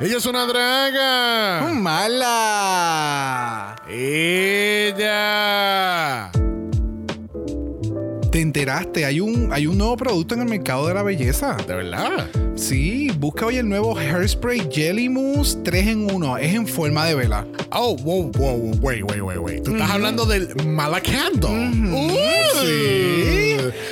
Ella es una draga. ¡Mala! Ella. ¿Te enteraste? Hay un, hay un nuevo producto en el mercado de la belleza. De verdad. Sí, busca hoy el nueo Hairspray Jelly Mousse 3 en 1. Es en forma de vela. Oh, wow, wow, wait, wait, wait, wait. Tú estás hablando del Mala Candle. Uh, Sí.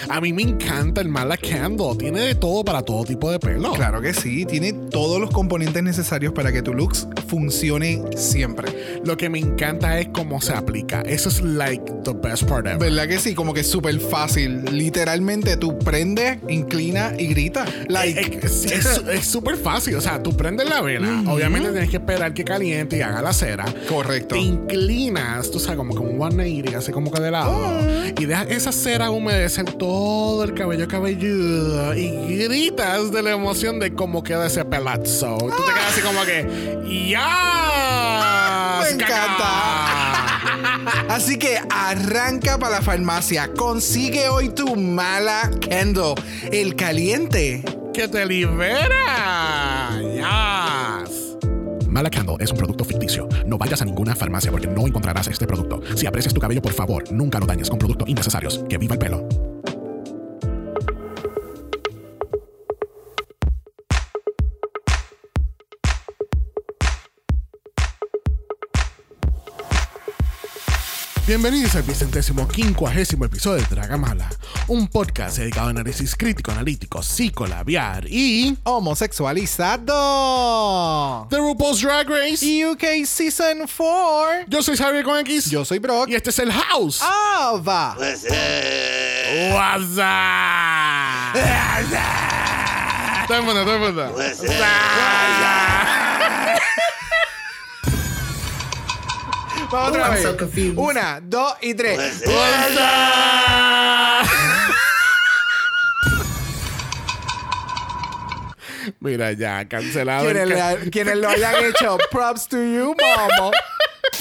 A mí me encanta el Mala Candle. Tiene de todo para todo tipo de pelo. Claro que sí, tiene todos los componentes necesarios para que tu looks funcione siempre. Lo que me encanta es cómo se aplica. Eso es like the best part ever. ¿Verdad que sí? Como que es súper fácil. Literalmente tú prendes, inclina y grita. Like. Eh, eh, es súper fácil. O sea, tú prendes la vela. Obviamente tienes que esperar que caliente y haga la cera. Correcto. Te inclinas, tú sabes, como que un 180, así como que de lado. Y dejas esa cera humedecer todo el cabello cabelludo. Y gritas de la emoción de cómo queda ese pelazo. Tú te quedas así como que. ¡Ya! Me encanta. Así que arranca para la farmacia. Consigue hoy tu mala candle. El caliente. ¡Que te libera! ¡Yes! Mala Candle es un producto ficticio. No vayas a ninguna farmacia porque no encontrarás este producto. Si aprecias tu cabello, por favor, nunca lo dañes con productos innecesarios. ¡Que viva el pelo! Bienvenidos al vicentésimo quincuagésimo episodio de Dragamala, un podcast dedicado a análisis crítico, analítico, psicolabiar y Homosexualizado. The RuPaul's Drag Race. UK Season 4. Yo soy Javier con X Yo soy Brock. y este es el House. Ah, va. What's up? Todo el mundo, todo el mundo. What's Vamos otra vez. Una, dos y tres. What's up? Mira ya, cancelado. el Quienes, lo hayan hecho, props to you, mama.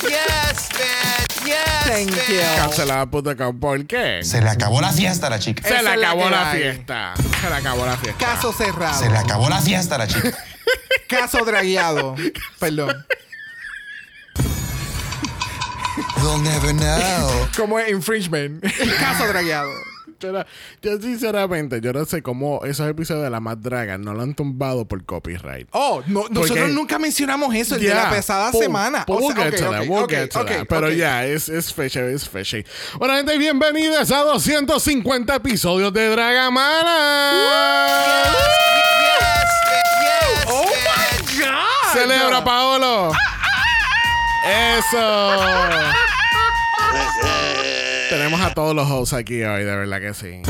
Yes, bitch. Yes, Thank you. Cancelado.com. ¿Por qué? Se le acabó la fiesta a la chica. Se le la acabó la fiesta. Se le acabó la fiesta. Caso cerrado. Se le acabó la fiesta a la chica. Caso dragueado. Perdón. We'll never know. Como es infringement. Caso dragueado. Yo sinceramente, yo no sé cómo esos episodios de La Más Draga no lo han tumbado por copyright. Oh, no, nosotros nunca mencionamos eso, el de Yeah. la pesada semana. We'll O sea, get ok, to ok, that, we'll ok, get to ok, that. Pero ya, es, es fishy, es fishy. Bueno, gente, bienvenidos a 250 episodios de Dragamala. Yes, bitch. Yes, Oh my God. Celebra, Paolo. Eso. Tenemos a todos los hosts aquí hoy, de verdad que sí.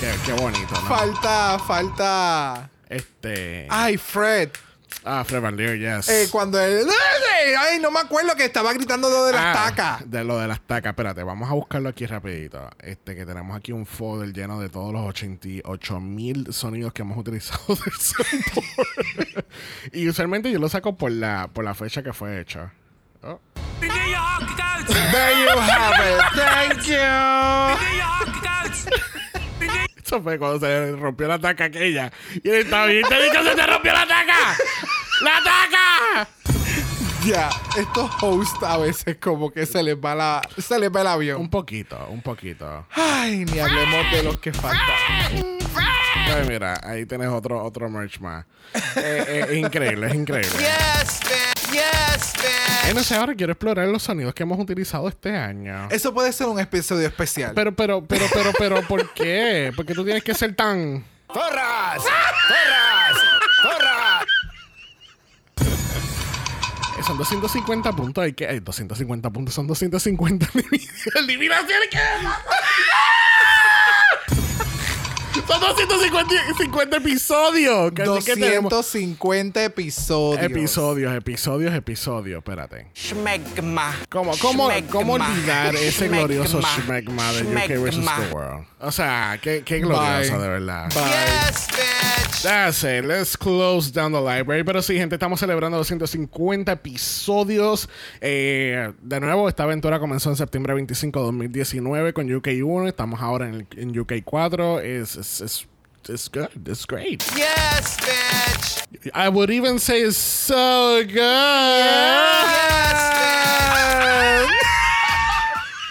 Qué, qué bonito, ¿no? Falta, falta. Este. Ay, Fred. Ah, Fred Van Leer, yes. Eh, cuando él. Ay, no me acuerdo que estaba gritando lo de las Ah, tacas. De lo de las tacas. Espérate, vamos a buscarlo aquí rapidito. Este, que tenemos aquí un folder lleno de todos los 88 mil sonidos que hemos utilizado del soundboard. y usualmente yo lo saco por la, por la fecha que fue hecho. Oh. There you have it. Thank you. Eso fue cuando se le rompió la taca aquella. Y él estaba bien, te dicho, se te rompió la taca. ¡La taca! Ya, estos hosts a veces como que se les va la, se les va el Un avión. poquito, un poquito. Ay, ni hablemos de los que faltan. Ay, mira, ahí tienes otro, otro merch más. Eh, eh, es increíble, es increíble. Yes. Yes, bitch. no sé, ahora quiero explorar los sonidos que hemos utilizado este año. Eso puede ser un episodio especial. Pero, pero, pero, pero, pero, ¿por qué? Porque tú tienes que ser tan. ¡Zorras! ¡Zorras! ¡Zorras! Eh, Son 250 puntos. Hay que. eh, 250 puntos son 250 eliminaciones. ¿Qué? Son 250 50 episodios. que así que tenemos- 250 episodios. Episodios, episodios, episodios. Espérate. Schmegma. ¿Cómo, cómo, Schmegma. cómo olvidar ese glorioso Schmegma. De UK vs. The World? O sea, qué, qué glorioso, Bye. de verdad. Bye. Yes, bitch. That's it. Let's close down the library. Pero sí, gente, estamos celebrando 250 episodios. Eh, de nuevo, esta aventura comenzó en septiembre 25 de 2019 con UK 1. Estamos ahora en, el- en UK 4. Es, es- es it's good. It's great. Yes, bitch. I would even say it's so good.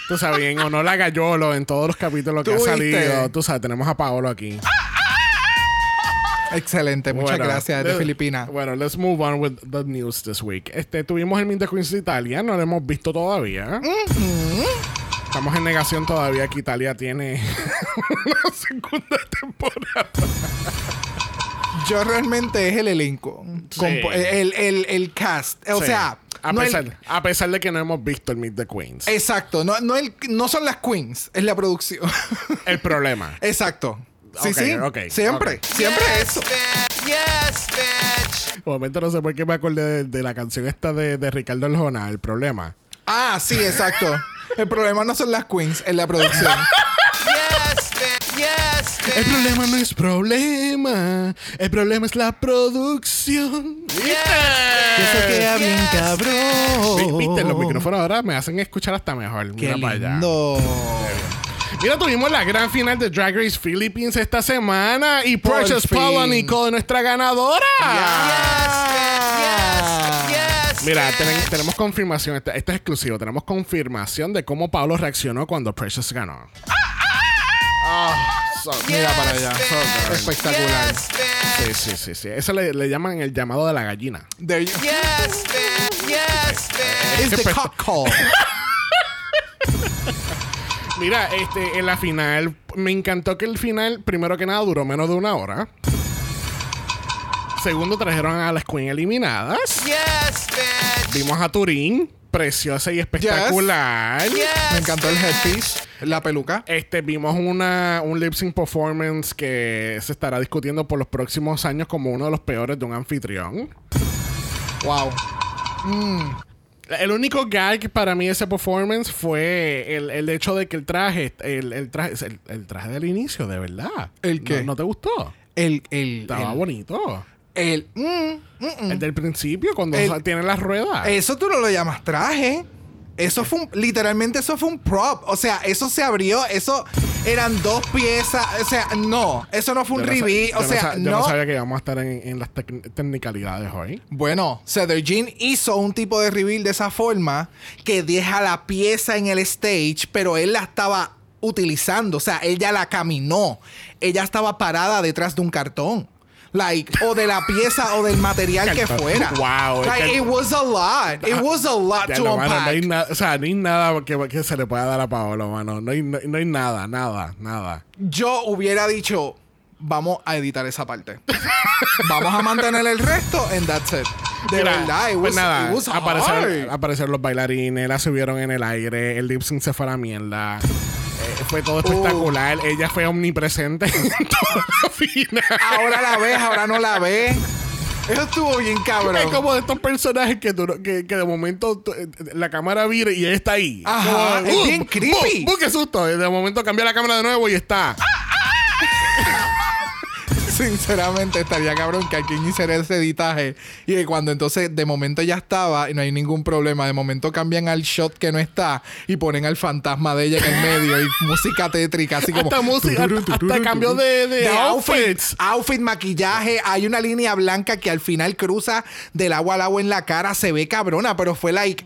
Tú sabes, en honor a Gallolo en todos los capítulos que ¿Tú ha salido. Tú sabes, tenemos a Paolo aquí. Excelente, muchas Bueno, gracias de Filipinas. Bueno, let's move on with the news this week. Este, tuvimos el Meet the Queens de Italia, no lo hemos visto todavía. Estamos en negación todavía que Italia tiene una segunda temporada. Yo realmente es el elenco. Sí. El, el- el cast. O Sí. sea, a, no el- pesar, a pesar de que no hemos visto el Meet the Queens. exacto. No, no, el- no son las queens, es la producción. el problema. exacto. Sí, Ok, sí. ok, siempre. Siempre yes, eso. bitch. Yes, bitch. Un momento no sé por qué me acordé de, de la canción esta de, de Ricardo Arjona, el problema. Ah, sí, exacto. El problema no son las queens, es la producción. Yes, bitch. Yes, El problema no es problema, el problema es la producción. Eso queda bien cabrón. Vi- Viste, los micrófonos ahora me hacen escuchar hasta mejor. Qué Mira para allá. Mira, tuvimos la gran final de Drag Race Philippines esta semana y Precious Nicole, nuestra ganadora. Yes, yes, Mira, tenemos confirmación, este, este es exclusivo, tenemos confirmación de cómo Pablo reaccionó cuando Precious ganó. Ah, so- Mira para allá. Espectacular. Yes, sí, sí, sí, sí. Eso le, le llaman el llamado de la gallina. There you- Yes, bitch. Yes, bitch. It's the Espe- cock call. Mira, este, en la final, me encantó que el final, primero que nada, duró menos de una hora. Segundo, trajeron a las Queen eliminadas. Yes, bitch. Vimos a Turín, preciosa y espectacular. Me Yes. encantó el headpiece, la peluca. Este, vimos una, un lip sync performance que se estará discutiendo por los próximos años como uno de los peores de un anfitrión. Wow. El único gag para mí de ese performance fue el, el hecho de que el traje, el, el traje, el, el traje del inicio, de verdad. ¿El qué? ¿No, no te gustó? El, el, Estaba el, bonito. El- mm, mm, mm. El del principio, cuando El- tiene las ruedas. Eso tú no lo llamas traje. Eso fue un, literalmente eso fue un prop. O sea, eso se abrió, eso eran dos piezas. O sea, no, eso no fue un no reveal. O no sea, sa- yo no. no sabía que íbamos a estar en, en las tec- tecnicalidades hoy. Bueno, Cedar Jean hizo un tipo de reveal de esa forma que deja la pieza en el stage, pero él la estaba utilizando. O sea, ella la caminó. Ella estaba parada detrás de un cartón. Like, o de la pieza o del material que fuera. Wow, Like, it was a lot. It was a lot Ya to lo, mano, no hay unpack. nada, o sea, no hay nada que, que se le pueda dar a Paolo, mano. No hay, no, no hay nada, nada, nada. Yo hubiera dicho, vamos a editar esa parte. vamos a mantener el resto en that's it. De Mira, verdad, it pues was, nada, it was aparecieron, hard. aparecieron los bailarines, la subieron en el aire, el lip sync se fue a la mierda. Eh, fue todo Uh. espectacular. Ella fue omnipresente en toda la final. Ahora la ves, ahora no la ves. Eso estuvo bien cabrón. Es como de estos personajes que, tú no- que, que de momento tú- eh, la cámara vira y ella está ahí. Ajá, Como, es ¡uh! bien creepy. ¡uh! ¡uh! ¡Qué susto! De momento cambia la cámara de nuevo y está. Sinceramente, estaría cabrón que alguien hiciera ese editaje y que cuando entonces de momento ya estaba y no hay ningún problema, de momento cambian al shot que no está y ponen al fantasma de ella en el medio y música tétrica, así como. Hasta música, hasta, hasta cambio de, de, de outfits. outfit, outfit, maquillaje. Hay una línea blanca que al final cruza del agua al agua en la cara. Se ve cabrona, pero fue like,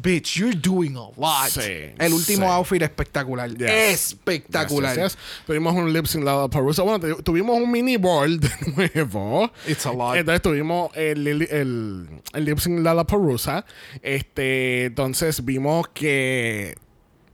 bitch, you're doing a lot. Sí, El último sí. outfit espectacular. Yes. Espectacular. Gracias, gracias. Tuvimos un lip sync Lala Parusa. Bueno, tu- tuvimos un mini ball de nuevo. It's a lot. Entonces tuvimos el, el, el, el lip sync Lala Parusa. Este, entonces vimos que.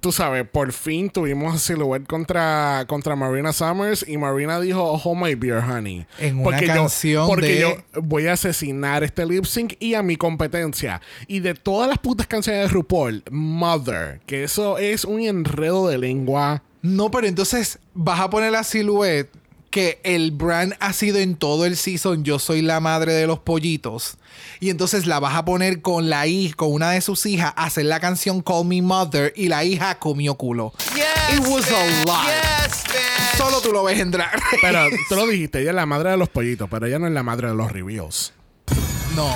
Tú sabes, por fin tuvimos a Silhouette contra, contra Marina Summers y Marina dijo, Hold my beer, honey. En una yo- canción Porque de- yo voy a asesinar este lip sync y a mi competencia. Y de todas las putas canciones de RuPaul, Mother, que eso es un enredo de lengua. No, pero entonces vas a poner la silhouette que el brand ha sido en todo el season Yo soy la madre de los pollitos. Y entonces la vas a poner con la hija, con una de sus hijas, a hacer la canción Call Me Mother y la hija comió culo. Yes, It was a lot. Yes. Solo tú lo ves en drag. race. Pero tú lo dijiste, ella es la madre de los pollitos, pero ella no es la madre de los reveals. No.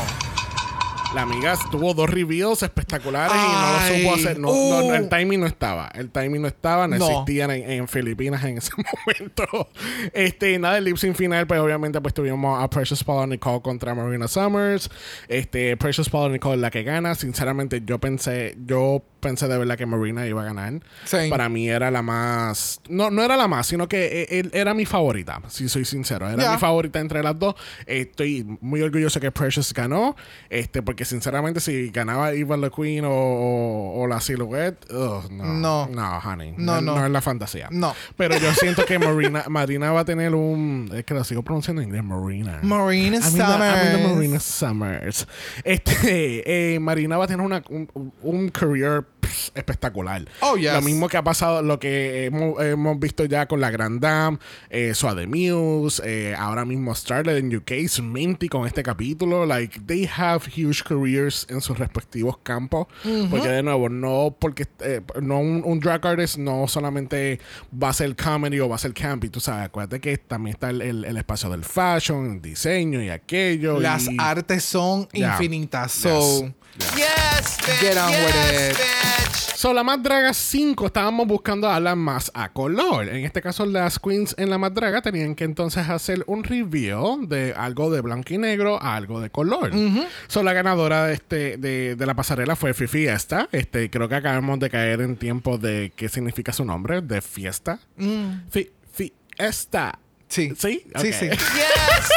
La amiga tuvo dos reveals espectaculares y no lo supo hacer. No, no, no, Uh. el timing no estaba. El timing no estaba, no, No. existían en, en Filipinas en ese momento. Este, nada, el lip sync final, pues obviamente pues tuvimos a Precious Paula Nicole contra Marina Summers. Este, Precious Paula Nicole es la que gana. Sinceramente, yo pensé, yo pensé de verdad que Marina iba a ganar. Para mí era la más. No, no era la más, sino que él era mi favorita, si soy sincero. Era mi favorita entre las dos. Estoy muy orgulloso que Precious ganó. Este, porque sinceramente, si ganaba Eva La Queen o, o, o la Silhouette, ugh, no. No. No, honey. No, no. no. es la fantasía. No. Pero yo siento que Marina, Marina va a tener un. Es que lo sigo pronunciando en inglés, Marina. Marina I mean the- I mean the Summers. Marina Summers. Este, eh, Marina va a tener una, un, un career pff, espectacular. Oh, yes. Lo mismo que ha pasado, lo que hemos, hemos visto ya con la Grand Dame, eh, Suade Muse, eh, ahora mismo Starlet en UK, Minty con este capítulo. Like, they have huge careers en sus respectivos campos. Porque, de nuevo, no porque eh, no un, un drag artist no solamente va a ser comedy o va a ser campy, tú sabes. Acuérdate que también está el, el- el espacio del fashion, el diseño y aquello. Las y- artes son Yeah. infinitas. So, Yes. Yes, bitch. Get on yes, with it. bitch. So, la Más Draga 5 estábamos buscando a las más a color. En este caso, las queens en la Más Draga tenían que entonces hacer un review de algo de blanco y negro a algo de color. So, la ganadora de, este, de, de la pasarela fue Fifi Esta. Este, creo que acabamos de caer en tiempo de qué significa su nombre, de fiesta. Fi, fi, esta. Sí. ¿Sí? Sí, Ok. sí. Yes,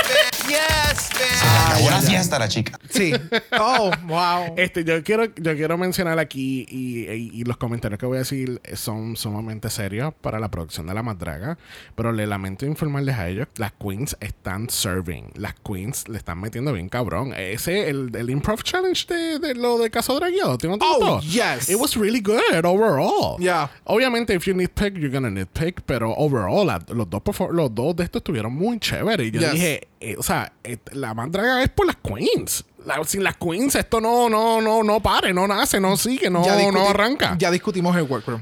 bitch. Yes, bitch. Acabó la fiesta, la chica. Sí. Oh, wow. Este, yo quiero, yo quiero mencionar aquí y, y- y los comentarios que voy a decir son sumamente serios para la producción de La Madraga, pero le lamento informarles a ellos, las queens están serving, las queens le están metiendo bien cabrón. Ese, el, el improv challenge de, de lo de Caso Dragueado, ¿te Oh, gustó? yes. It was really good overall. Yeah. Obviamente, if you nitpick, you're gonna nitpick, pero overall, la- los, dos los dos de estos estuvieron muy chéveres. Y yo Yes. dije, eh, o sea, eh, la mandraga es por las queens. La- sin las queens esto no, no, no, no pare, no nace, no sigue, no, no arranca. Ya discutimos el workroom.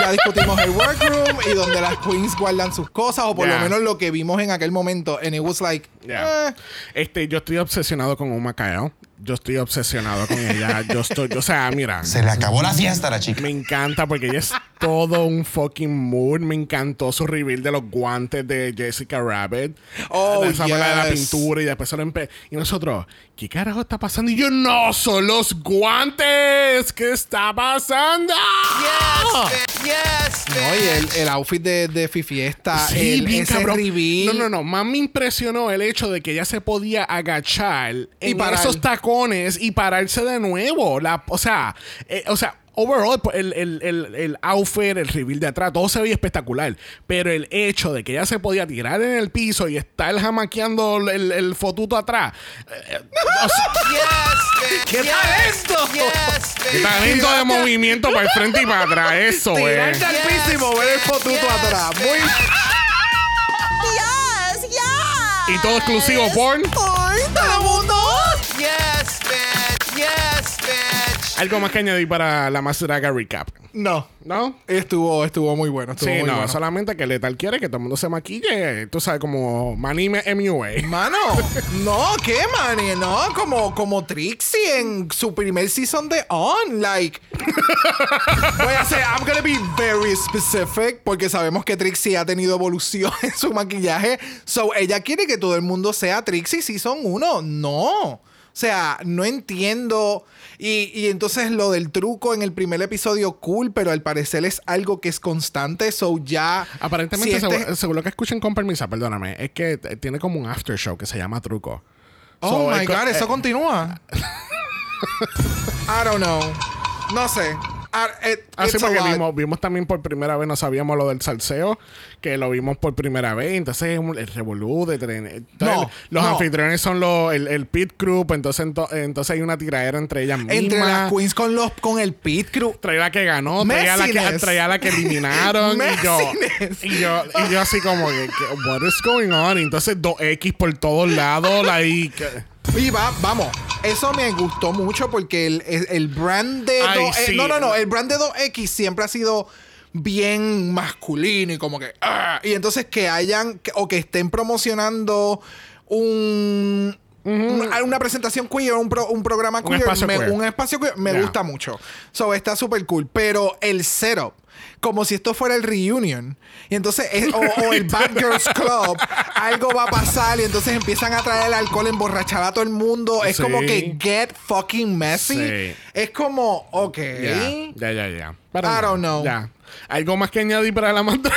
ya discutimos el workroom y donde las queens guardan sus cosas, o por Ya. lo menos lo que vimos en aquel momento. And it was like, Yeah. eh, Este, yo estoy obsesionado con Uma Kaeo. Yo estoy obsesionado con ella. Yo estoy, o sea, mira. Se le acabó la fiesta a la chica. Me encanta porque ella es todo un fucking mood. Me encantó su reveal de los guantes de Jessica Rabbit. Oh, Esa fue la de la yes. pintura y después se lo Y nosotros, ¿qué carajo está pasando? Y yo, no, son los guantes. ¿Qué está pasando? Yes, bitch. Yes, no, y el, el outfit de, de Fifiesta, Sí, el, bien ese cabrón. reveal. No, no, no. Más me impresionó el hecho de que ella se podía agachar Y en parar. esos tacones y pararse de nuevo. La, o sea, eh, o sea, overall, el, el, el, el outfit, el reveal de atrás, todo se veía espectacular. Pero el hecho de que ella se podía tirar en el piso y estar jamaqueando el, el fotuto atrás. eh, o sea, Yes, bitch. ¡Qué yes, talento! Yes, qué talento de movimiento para el frente y para atrás. Eso es. Tirarte al piso y mover el fotuto Yes, atrás. Muy Yes, yes. Y todo exclusivo por. ¡Ay, Algo más que añadir para la más draga recap. No. ¿No? Estuvo, estuvo muy bueno. Estuvo Sí, muy no, bueno. solamente que Letal quiere que todo el mundo se maquille. Tú sabes, como Manime MUA. Mano, no, ¿qué, man? No, como, como Trixie en su primer season de On. Like, voy a hacer, I'm gonna be very specific porque sabemos que Trixie ha tenido evolución en su maquillaje. So, ella quiere que todo el mundo sea Trixie season 1. No. O sea, no entiendo. Y, y entonces lo del truco en el primer episodio, cool, pero al parecer es algo que es constante. So, ya. Aparentemente, si este- seguro, según lo que escuchen con permiso, perdóname, es que tiene como un after show que se llama Truco. Oh So, my co- god, eso eh, continúa. I don't know. No sé. Así it's a Ah, porque lot. vimos, vimos también por primera vez, no sabíamos lo del salseo, que lo vimos por primera vez. Entonces, el revolú de tren. No, los no. anfitriones son los, el, el pit group, entonces, ento- entonces hay una tiradera entre ellas mismas. Entre las queens con los con el pit crew. traía la que ganó, traía la que, traía la que eliminaron y yo, y yo y yo así como que, que, what is going on? Y entonces dos X por todos lados, like Y va, vamos. Eso me gustó mucho porque el, el, el brand de Ay, 2 sí. No, no, no. El brand de 2X siempre ha sido bien masculino y como que. ah, y entonces que hayan o que estén promocionando un. Una, una presentación queer, un, pro- un programa queer, espacio me- queer. un espacio queer, me Yeah. gusta mucho. So, está súper cool. Pero el setup, como si esto fuera el reunion, y entonces, es- o, o el Bad Girls Club, algo va a pasar y entonces empiezan a traer el alcohol, emborrachar a todo el mundo. Es Sí. como que get fucking messy. Sí. Es como, ok. Ya, ya, ya, I no, don't know. ¿Algo más que añadir para la mandraga?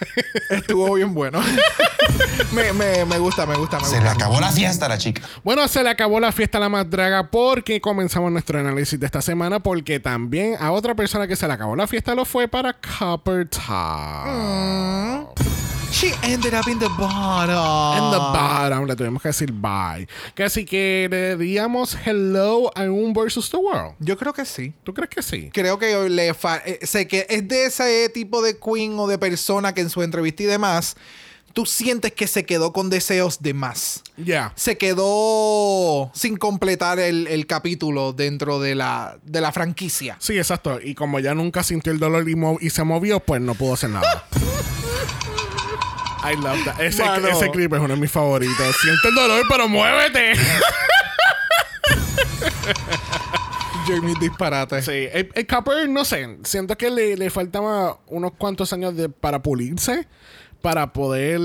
Estuvo bien bueno. me, me, me gusta, me gusta, me Se le acabó la fiesta a la chica. Bueno, se le acabó la fiesta a la madraga porque comenzamos nuestro análisis de esta semana porque también a otra persona que se le acabó la fiesta lo fue para Copper Top. She ended up in the bottom. En the bottom le tuvimos que decir bye. Que así que le diríamos hello a un versus the world. Yo creo que sí. ¿Tú crees que sí? Creo que le fa- eh, sé que es de ese tipo de queen o de persona que en su entrevista y demás, tú sientes que se quedó con deseos de más. Ya. Se quedó sin completar el, el capítulo dentro de la, de la franquicia. Sí, exacto. Y como ya nunca sintió el dolor y, y se movió, pues no pudo hacer nada. I love that. Ese, Mano. ese clip es uno de mis favoritos. Siente el dolor, pero muévete. Jamie disparate. Sí, el, el Copper, no sé, siento que le, le faltaba unos cuantos años de, para pulirse, para poder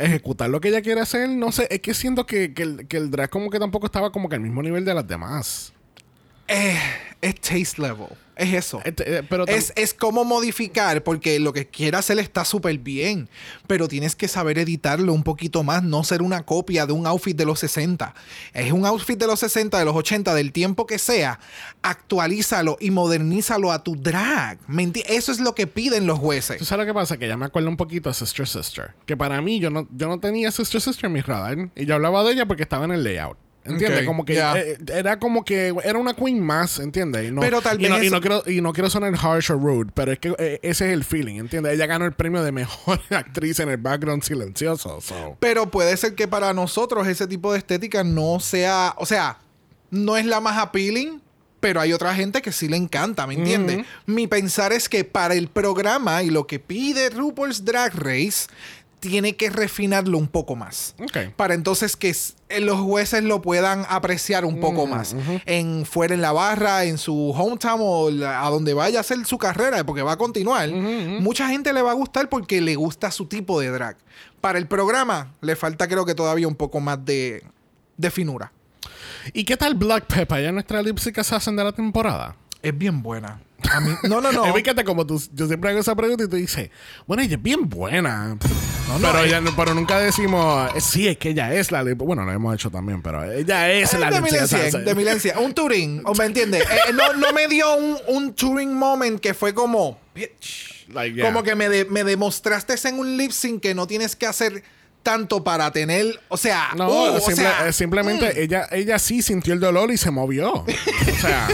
ejecutar lo que ella quiere hacer. No sé, es que siento que, que el, que el drag como que tampoco estaba como que al mismo nivel de las demás. Eh, es taste level. Es eso. Eh, pero Es, es como modificar, porque lo que quiere hacer está súper bien, pero tienes que saber editarlo un poquito más, no ser una copia de un outfit de los 60. Es un outfit de los 60, de los 80, del tiempo que sea. Actualízalo y modernízalo a tu drag. ¿Me enti- Eso es lo que piden los ¿Tú jueces. sabes lo que pasa? Que ya me acuerdo un poquito de Sister Sister. Que para mí yo no, yo no tenía Sister Sister en mi radar. Y yo hablaba de ella porque estaba en el layout. ¿Entiendes? Como que eh, era como que era una queen más, ¿entiendes? Y no, Pero tal y no, vez y no quiero, y no quiero sonar harsh o rude, pero es que eh, ese es el feeling, ¿entiendes? Ella ganó el premio de mejor actriz en el background silencioso. so. Pero puede ser que para nosotros ese tipo de estética no sea, o sea, no es la más appealing, pero hay otra gente que sí le encanta, ¿me entiendes? Mi pensar es que para el programa y lo que pide RuPaul's Drag Race, tiene que refinarlo un poco más. Para entonces que eh, los jueces lo puedan apreciar un poco más. En fuera en la barra, en su hometown o la- a donde vaya a hacer su carrera, porque va a continuar. Mucha gente le va a gustar porque le gusta su tipo de drag. Para el programa le falta creo que todavía un poco más de, de finura. ¿Y qué tal Black Pepper? ¿Ya nuestra lip sync assassin de la temporada? Es bien buena. A mí, no, no, no. Fíjate como tú, yo siempre hago esa pregunta y tú dices, bueno, ella es bien buena. No, no, pero, ella pero nunca decimos, eh, sí, es que ella es la lip. Bueno, lo hemos hecho también, pero ella es Eh, la de Milencia, de Milencia. Un Turing, ¿o ¿me entiendes? Eh, no, no me dio un, un Turing moment que fue como... bitch. Like, yeah. Como que me, de- me demostraste en un lip sync que no tienes que hacer tanto para tener... O sea... No, uh, o simple- sea, simplemente ella, ella sí sintió el dolor y se movió. o sea,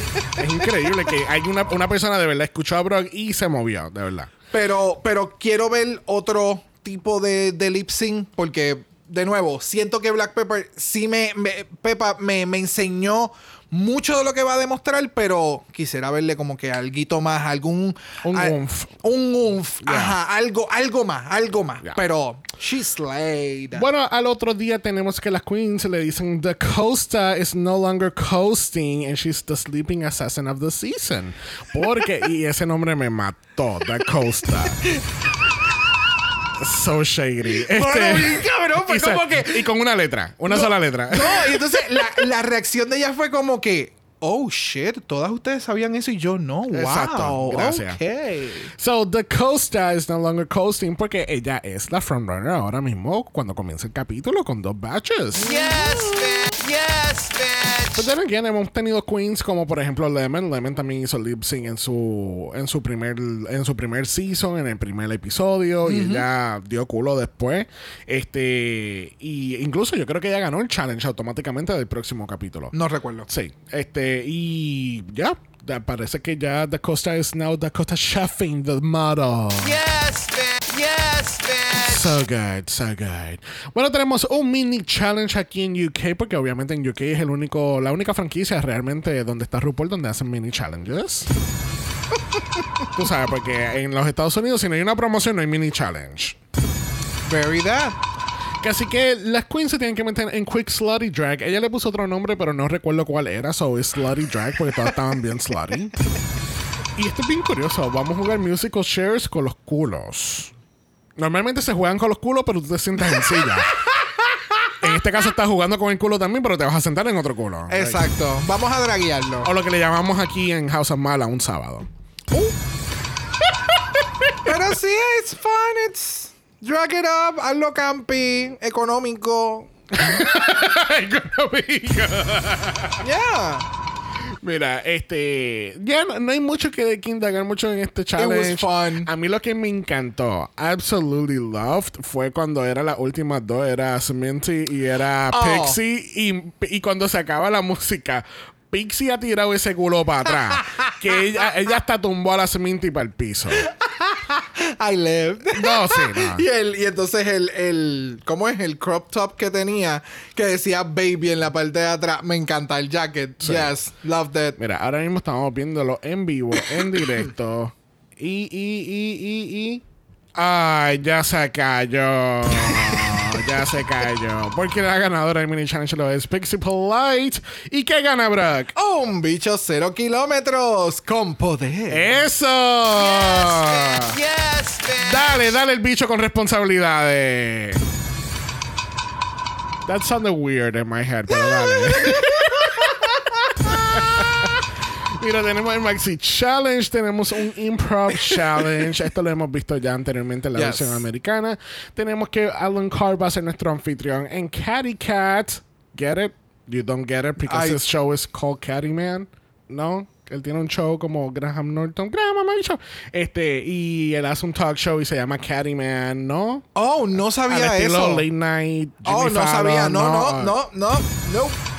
es increíble que hay una, una persona de verdad escuchó a Brock y se movió, de verdad. Pero, pero quiero ver otro tipo de, de lip sync porque, de nuevo, siento que Black Pepper sí me, me- Peppa me, me enseñó mucho de lo que va a demostrar, pero quisiera verle como que algo más, algún... Un al- oomph. Un oomph. Yeah. Ajá, algo, algo más, algo más. Yeah. Pero, she slayed. Bueno, al otro día tenemos que las queens le dicen The Costa is no longer coasting and she's the sleeping assassin of the season. Porque, y ese nombre me mató, The Costa. So shady. Este, Bueno, bien cabrón, fue y se- como que- Y con una letra, una sola letra. No, y entonces la, la reacción de ella fue como que... Oh shit, todas ustedes sabían eso y yo no. Wow. Exacto, gracias. Ok. So, The Costa is no longer coasting porque ella es la frontrunner ahora mismo cuando comienza el capítulo con dos batches. Yes, bitch. Pero then again, hemos tenido queens como por ejemplo Lemon. Lemon también hizo lip sync en su, en su primer en su primer season, en el primer episodio, y ella dio culo después. Este, y incluso yo creo que ella ganó el challenge automáticamente del próximo capítulo. No recuerdo. Sí, este, y ya. da- Parece que ya Da Costa is now Da Costa chefing the model. Yes. So good, so good. Bueno, tenemos un mini challenge aquí en UK, porque obviamente en UK es el único, la única franquicia realmente donde está RuPaul donde hacen mini challenges. Tú sabes, porque en los Estados Unidos si no hay una promoción no hay mini challenge. Very that. Así que las queens se tienen que meter en Quick Slutty Drag. Ella le puso otro nombre, pero no recuerdo cuál era. So es Slutty Drag porque todas estaban bien slutty. Y esto es bien curioso. Vamos a jugar musical shares con los culos. Normalmente se juegan con los culos, pero tú te sientas en silla. En este caso estás jugando con el culo también, pero te vas a sentar en otro culo. Exacto. Vamos a draguearlo. O lo que le llamamos aquí en House of Mala un sábado. Pero sí, it's fun. It's drag it up, hazlo campi, económico. Yeah. Mira, este. Ya no, no hay mucho que, que indagar mucho en este challenge. fun. A mí lo que me encantó, absolutely loved, fue cuando era las últimas dos, era Sminty y era Oh. Pixie. Y, y cuando se acaba la música, Pixie ha tirado ese culo para atrás. que ella, ella hasta tumbó a la Sminty para el piso. I lived. No, sí, no. Y, el, y entonces el, el. ¿Cómo es? El crop top que tenía que decía baby en la parte de atrás. Me encanta el jacket. Yes, love that. Mira, ahora mismo estamos viéndolo en vivo, en directo. Y, y, y, y, y. Ay, ya se cayó. ya se cayó. Porque la ganadora del mini challenge lo es Pixie Polite. ¿Y qué gana Brock? Un bicho cero kilómetros con poder. ¡Eso! Yes, bitch. Dale, dale el bicho con responsabilidades. That sounded weird in my head, pero dale. Mira, tenemos el Maxi Challenge, tenemos un Improv Challenge. Esto lo hemos visto ya anteriormente en la Yes. versión americana. Tenemos que Alan Carr va a ser nuestro anfitrión en Catty Cat. Get it? You don't get it because I- his show is called Catty Man. No, él tiene un show como Graham Norton. Graham Show. Este, y él hace un talk show y se llama Catty Man, ¿no? Oh, no Al sabía estilo eso. Late Night. Oh, no sabía. No, no, no, no, no.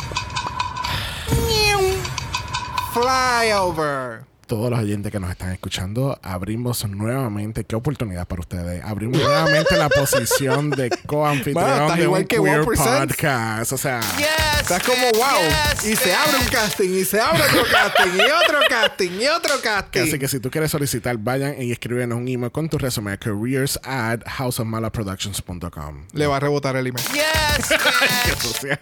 Flyover. Todos los oyentes que nos están escuchando, abrimos nuevamente, qué oportunidad para ustedes. Abrimos nuevamente la posición de coanfitrión Bueno, de un que queer 1%. podcast. O sea, Yes. Estás como wow. yes, y se abre un casting, y se abre otro casting, y otro casting, y otro casting. así que si tú quieres solicitar, vayan y escriben un email con tu resumen a careers at houseofmalaproductions.com. Le va a rebotar el email. Yes,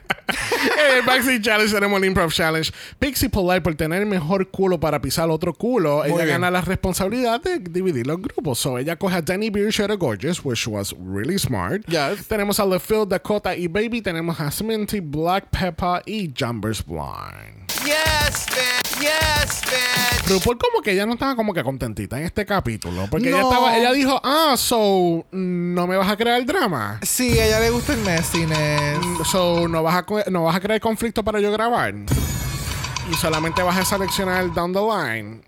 el Maxi Challenge tenemos el Improv Challenge. Pixie Polite, por tener el mejor culo para pisar otro culo, ella bien. gana la responsabilidad de dividir los grupos. So ella coge a Danny Beer, Shredder Gorgeous, which was really smart. Yes. Tenemos a LeFil, Dakota y Baby. Tenemos a Sminty, Black Pepper y Jumbers Blind. Yes, bitch. Yes, bitch. RuPaul como que ella no estaba como que contentita en este capítulo. Porque ella No. estaba, ella dijo, ah, so, no me vas a crear drama. Sí, a ella le gusta el messiness. So, no vas a, co- no vas a crear conflicto para yo grabar. Y solamente vas a seleccionar down the line.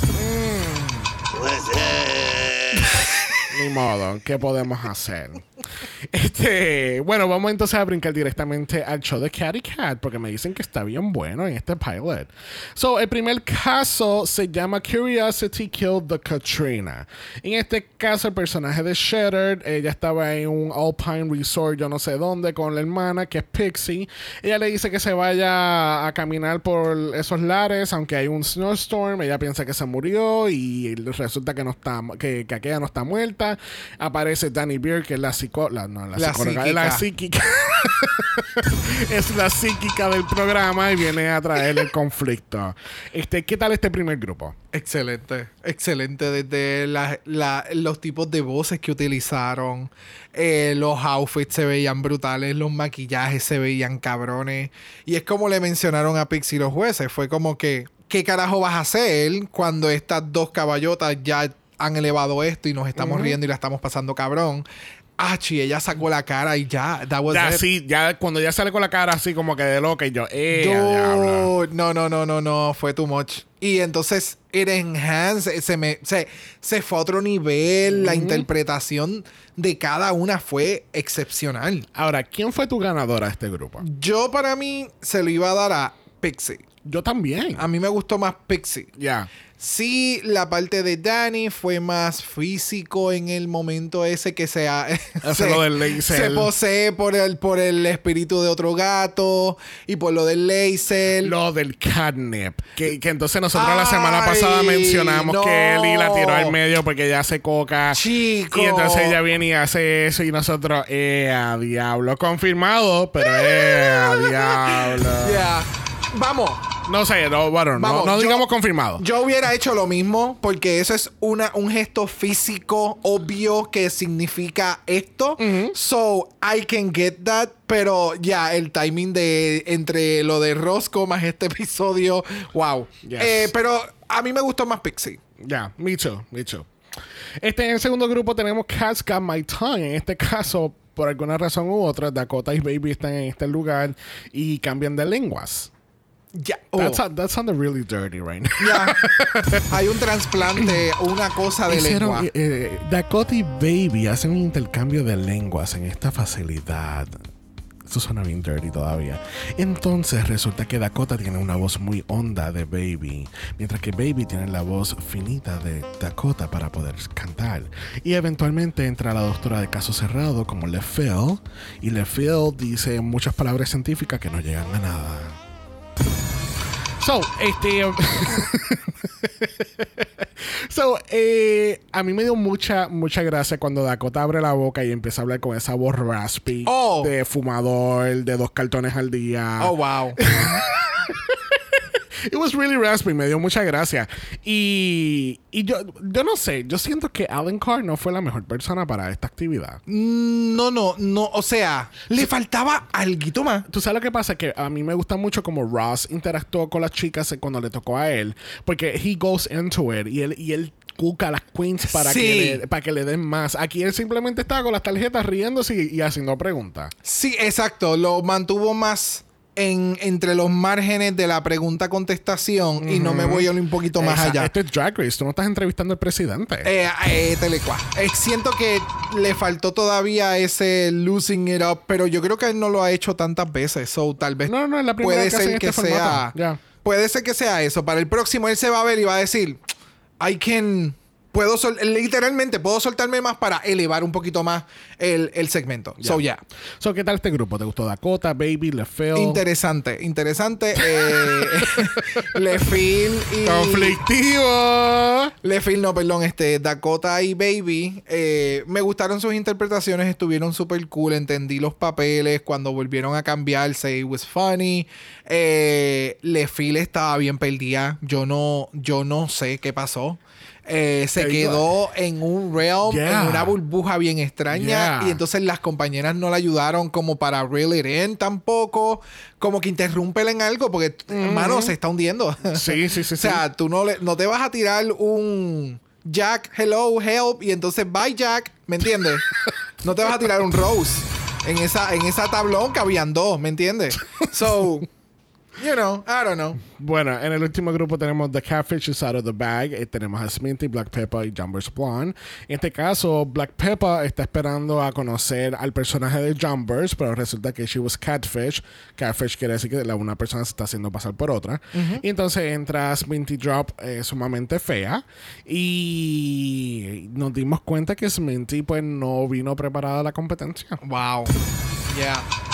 Ni modo, ¿qué podemos hacer? Este, bueno, vamos entonces a brincar directamente al show de Catty Cat porque me dicen que está bien bueno en este pilot. So, el primer caso se llama Curiosity Killed the Katrina. En este caso, el personaje de Shattered, ella estaba en un Alpine Resort, yo no sé dónde, con la hermana que es Pixie. Ella le dice que se vaya a caminar por esos lares, aunque hay un snowstorm. Ella piensa que se murió y resulta que no está, que, que aquella no está muerta. Aparece Danny Beer, que es la psicóloga, no, la, La psicóloga, es la psíquica. es la psíquica del programa y viene a traer el conflicto. Este, ¿qué tal este primer grupo? Excelente, excelente. Desde la- la- los tipos de voces que utilizaron, eh, los outfits se veían brutales, los maquillajes se veían cabrones. Y es como le mencionaron a Pixie los jueces, fue como que, ¿qué carajo vas a hacer cuando estas dos caballotas ya han elevado esto y nos estamos riendo y la estamos pasando cabrón? Ah, chi, ella sacó la cara y ya, that was Ya, it. sí, ya cuando ya sale con la cara así como que de loca y yo, eh, no, no, no, no, no, fue too much. Y entonces, it enhanced, se, me, se, se fue a otro nivel, la interpretación de cada una fue excepcional. Ahora, ¿quién fue tu ganadora de este grupo? Yo para mí se lo iba a dar a Pixie. Yo también. A mí me gustó más Pixie. Ya. Sí, la parte de Danny fue más físico en el momento ese que se, ha- Hace lo del laser. se posee por el, por el espíritu de otro gato y por lo del laser. Lo del catnip. Que, que entonces nosotros la semana pasada mencionamos no. que Ellie la tiró al medio porque ella hace coca. Chico. Y entonces ella viene y hace eso y nosotros, eh, a diablo. Confirmado, pero eh, a diablo. Ya. Vamos. No sé, no, bueno, no- Vamos, no, yo- digamos confirmado. Yo hubiera hecho lo mismo porque eso es una, un gesto físico obvio que significa esto. So, I can get that. Pero ya, el timing de entre lo de Roscoe más este episodio, wow. Yes. Eh, pero a mí me gustó más Pixie. Ya, me too, me too. Este, en el segundo grupo tenemos Cats Got My Tongue. En este caso, por alguna razón u otra, Dakota y Baby están en este lugar y cambian de lenguas. Ya. oh, That's, that sounded really dirty right now. ya. Hay un trasplante, una cosa de Hicieron, lengua. eh, eh, Dakota y Baby hacen un intercambio de lenguas en esta facilidad. Eso suena bien dirty todavía. Entonces resulta que Dakota tiene una voz muy honda de Baby, mientras que Baby tiene la voz finita de Dakota para poder cantar. Y eventualmente entra la doctora de caso cerrado como LeFil, y LeFil dice muchas palabras científicas que no llegan a nada. So, este. so, eh, a mí me dio mucha, mucha gracia cuando Dakota abre la boca y empieza a hablar con esa voz raspy Oh. de fumador, de dos cartones al día. Oh, wow. It was really raspy, me dio mucha gracia. Y, y yo, yo no sé, yo siento que Alan Carr no fue la mejor persona para esta actividad. Mm, No, no, no. O sea, le faltaba algo más. Tú sabes lo que pasa, que a mí me gusta mucho como Ross interactuó con las chicas cuando le tocó a él, porque he goes into it y él, y él cuca a las queens para, Sí. que le, para que le den más. Aquí él simplemente estaba con las tarjetas riéndose y, y haciendo preguntas. Sí, exacto. Lo mantuvo más en, entre los márgenes de la pregunta-contestación y no me voy a ir un poquito más allá. Esto es Drag Race, tú no estás entrevistando al presidente. Eh, eh, telecua. Eh, siento que le faltó todavía ese losing it up, pero yo creo que él no lo ha hecho tantas veces. So, tal vez No, no, es la primera puede que hacen ser que este sea. Puede ser que sea eso. Para el próximo él se va a ver y va a decir, I can. Puedo sol- literalmente puedo soltarme más para elevar un poquito más el, el segmento. So, yeah. So, ¿Qué tal este grupo? ¿Te gustó Dakota, Baby, LeFil? Interesante, interesante. Eh, Lefil y. Conflictivo. Lefil, no, perdón, este, Dakota y Baby. eh, me gustaron sus interpretaciones, estuvieron súper cool. Entendí los papeles cuando volvieron a cambiarse. It was funny. Eh, Lefil estaba bien perdida. Yo no, yo no sé qué pasó. Eh, se quedó en un realm, Yeah. en una burbuja bien extraña. Yeah. Y entonces las compañeras no la ayudaron como para reel it in tampoco. Como que interrúmpela en algo, porque, hermano, se está hundiendo. Sí, sí, sí, o sea, tú no, le, no te vas a tirar un Jack, hello, help, y entonces bye Jack, ¿me entiendes? no te vas a tirar un Rose. En esa, en esa tablón cabían dos, ¿me entiendes? So, you know, I don't know. Bueno, en el último grupo tenemos The Catfish is Out of the Bag. eh, tenemos a Sminty, Black Pepper y Jumbers Blonde. En este caso, Black Pepper está esperando a conocer al personaje de Jumbers, pero resulta que she was Catfish. Catfish quiere decir que la, una persona se está haciendo pasar por otra. Y entonces entra Sminty Drop eh, sumamente fea. Y nos dimos cuenta que Sminty pues no vino preparada a la competencia. Wow. Yeah.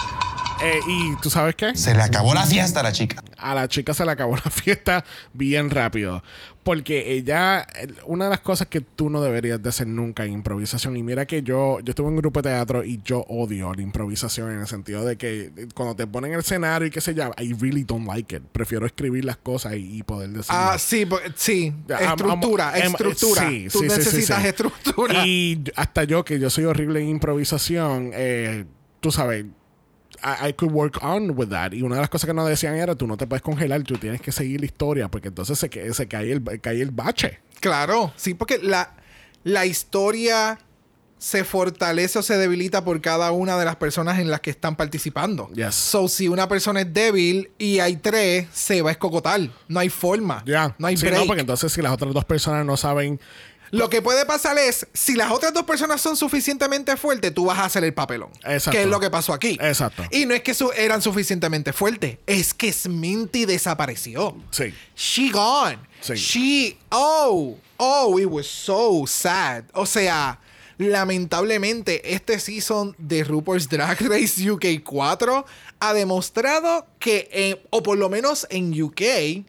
Eh, y tú sabes qué? Se le acabó la fiesta a la chica. a la chica se le acabó la fiesta bien rápido. Porque ella, eh, una de las cosas que tú no deberías de hacer nunca en improvisación, y mira que yo, yo estuve en un grupo de teatro y yo odio la improvisación en el sentido de que eh, cuando te ponen el escenario y qué sé yo, I really don't like it. Prefiero escribir las cosas y, y poder decir. Ah, sí, porque- sí. Am- Estructura, am- em- estructura. sí, Tú sí, sí, sí, necesitas sí. estructura. Y hasta yo, que yo soy horrible en improvisación, eh, tú sabes, I, I could work on with that. Y una de las cosas que nos decían era, tú no te puedes congelar, tú tienes que seguir la historia, porque entonces se, se cae, el, cae el bache. Claro, sí, porque la, la historia se fortalece o se debilita por cada una de las personas en las que están participando. Yes. So, si una persona es débil y hay tres, se va a escocotar. No hay forma. Ya. No hay Sí, break. no, porque entonces si las otras dos personas no saben Lo que puede pasar es, si las otras dos personas son suficientemente fuertes, tú vas a hacer el papelón. Exacto. Que es lo que pasó aquí. Exacto. Y no es que su- eran suficientemente fuertes, es que Sminty desapareció. Sí. She gone. Sí. She. Oh. Oh, it was so sad. O sea, lamentablemente, este season de RuPaul's Drag Race UK 4 ha demostrado que, eh, o por lo menos en UK,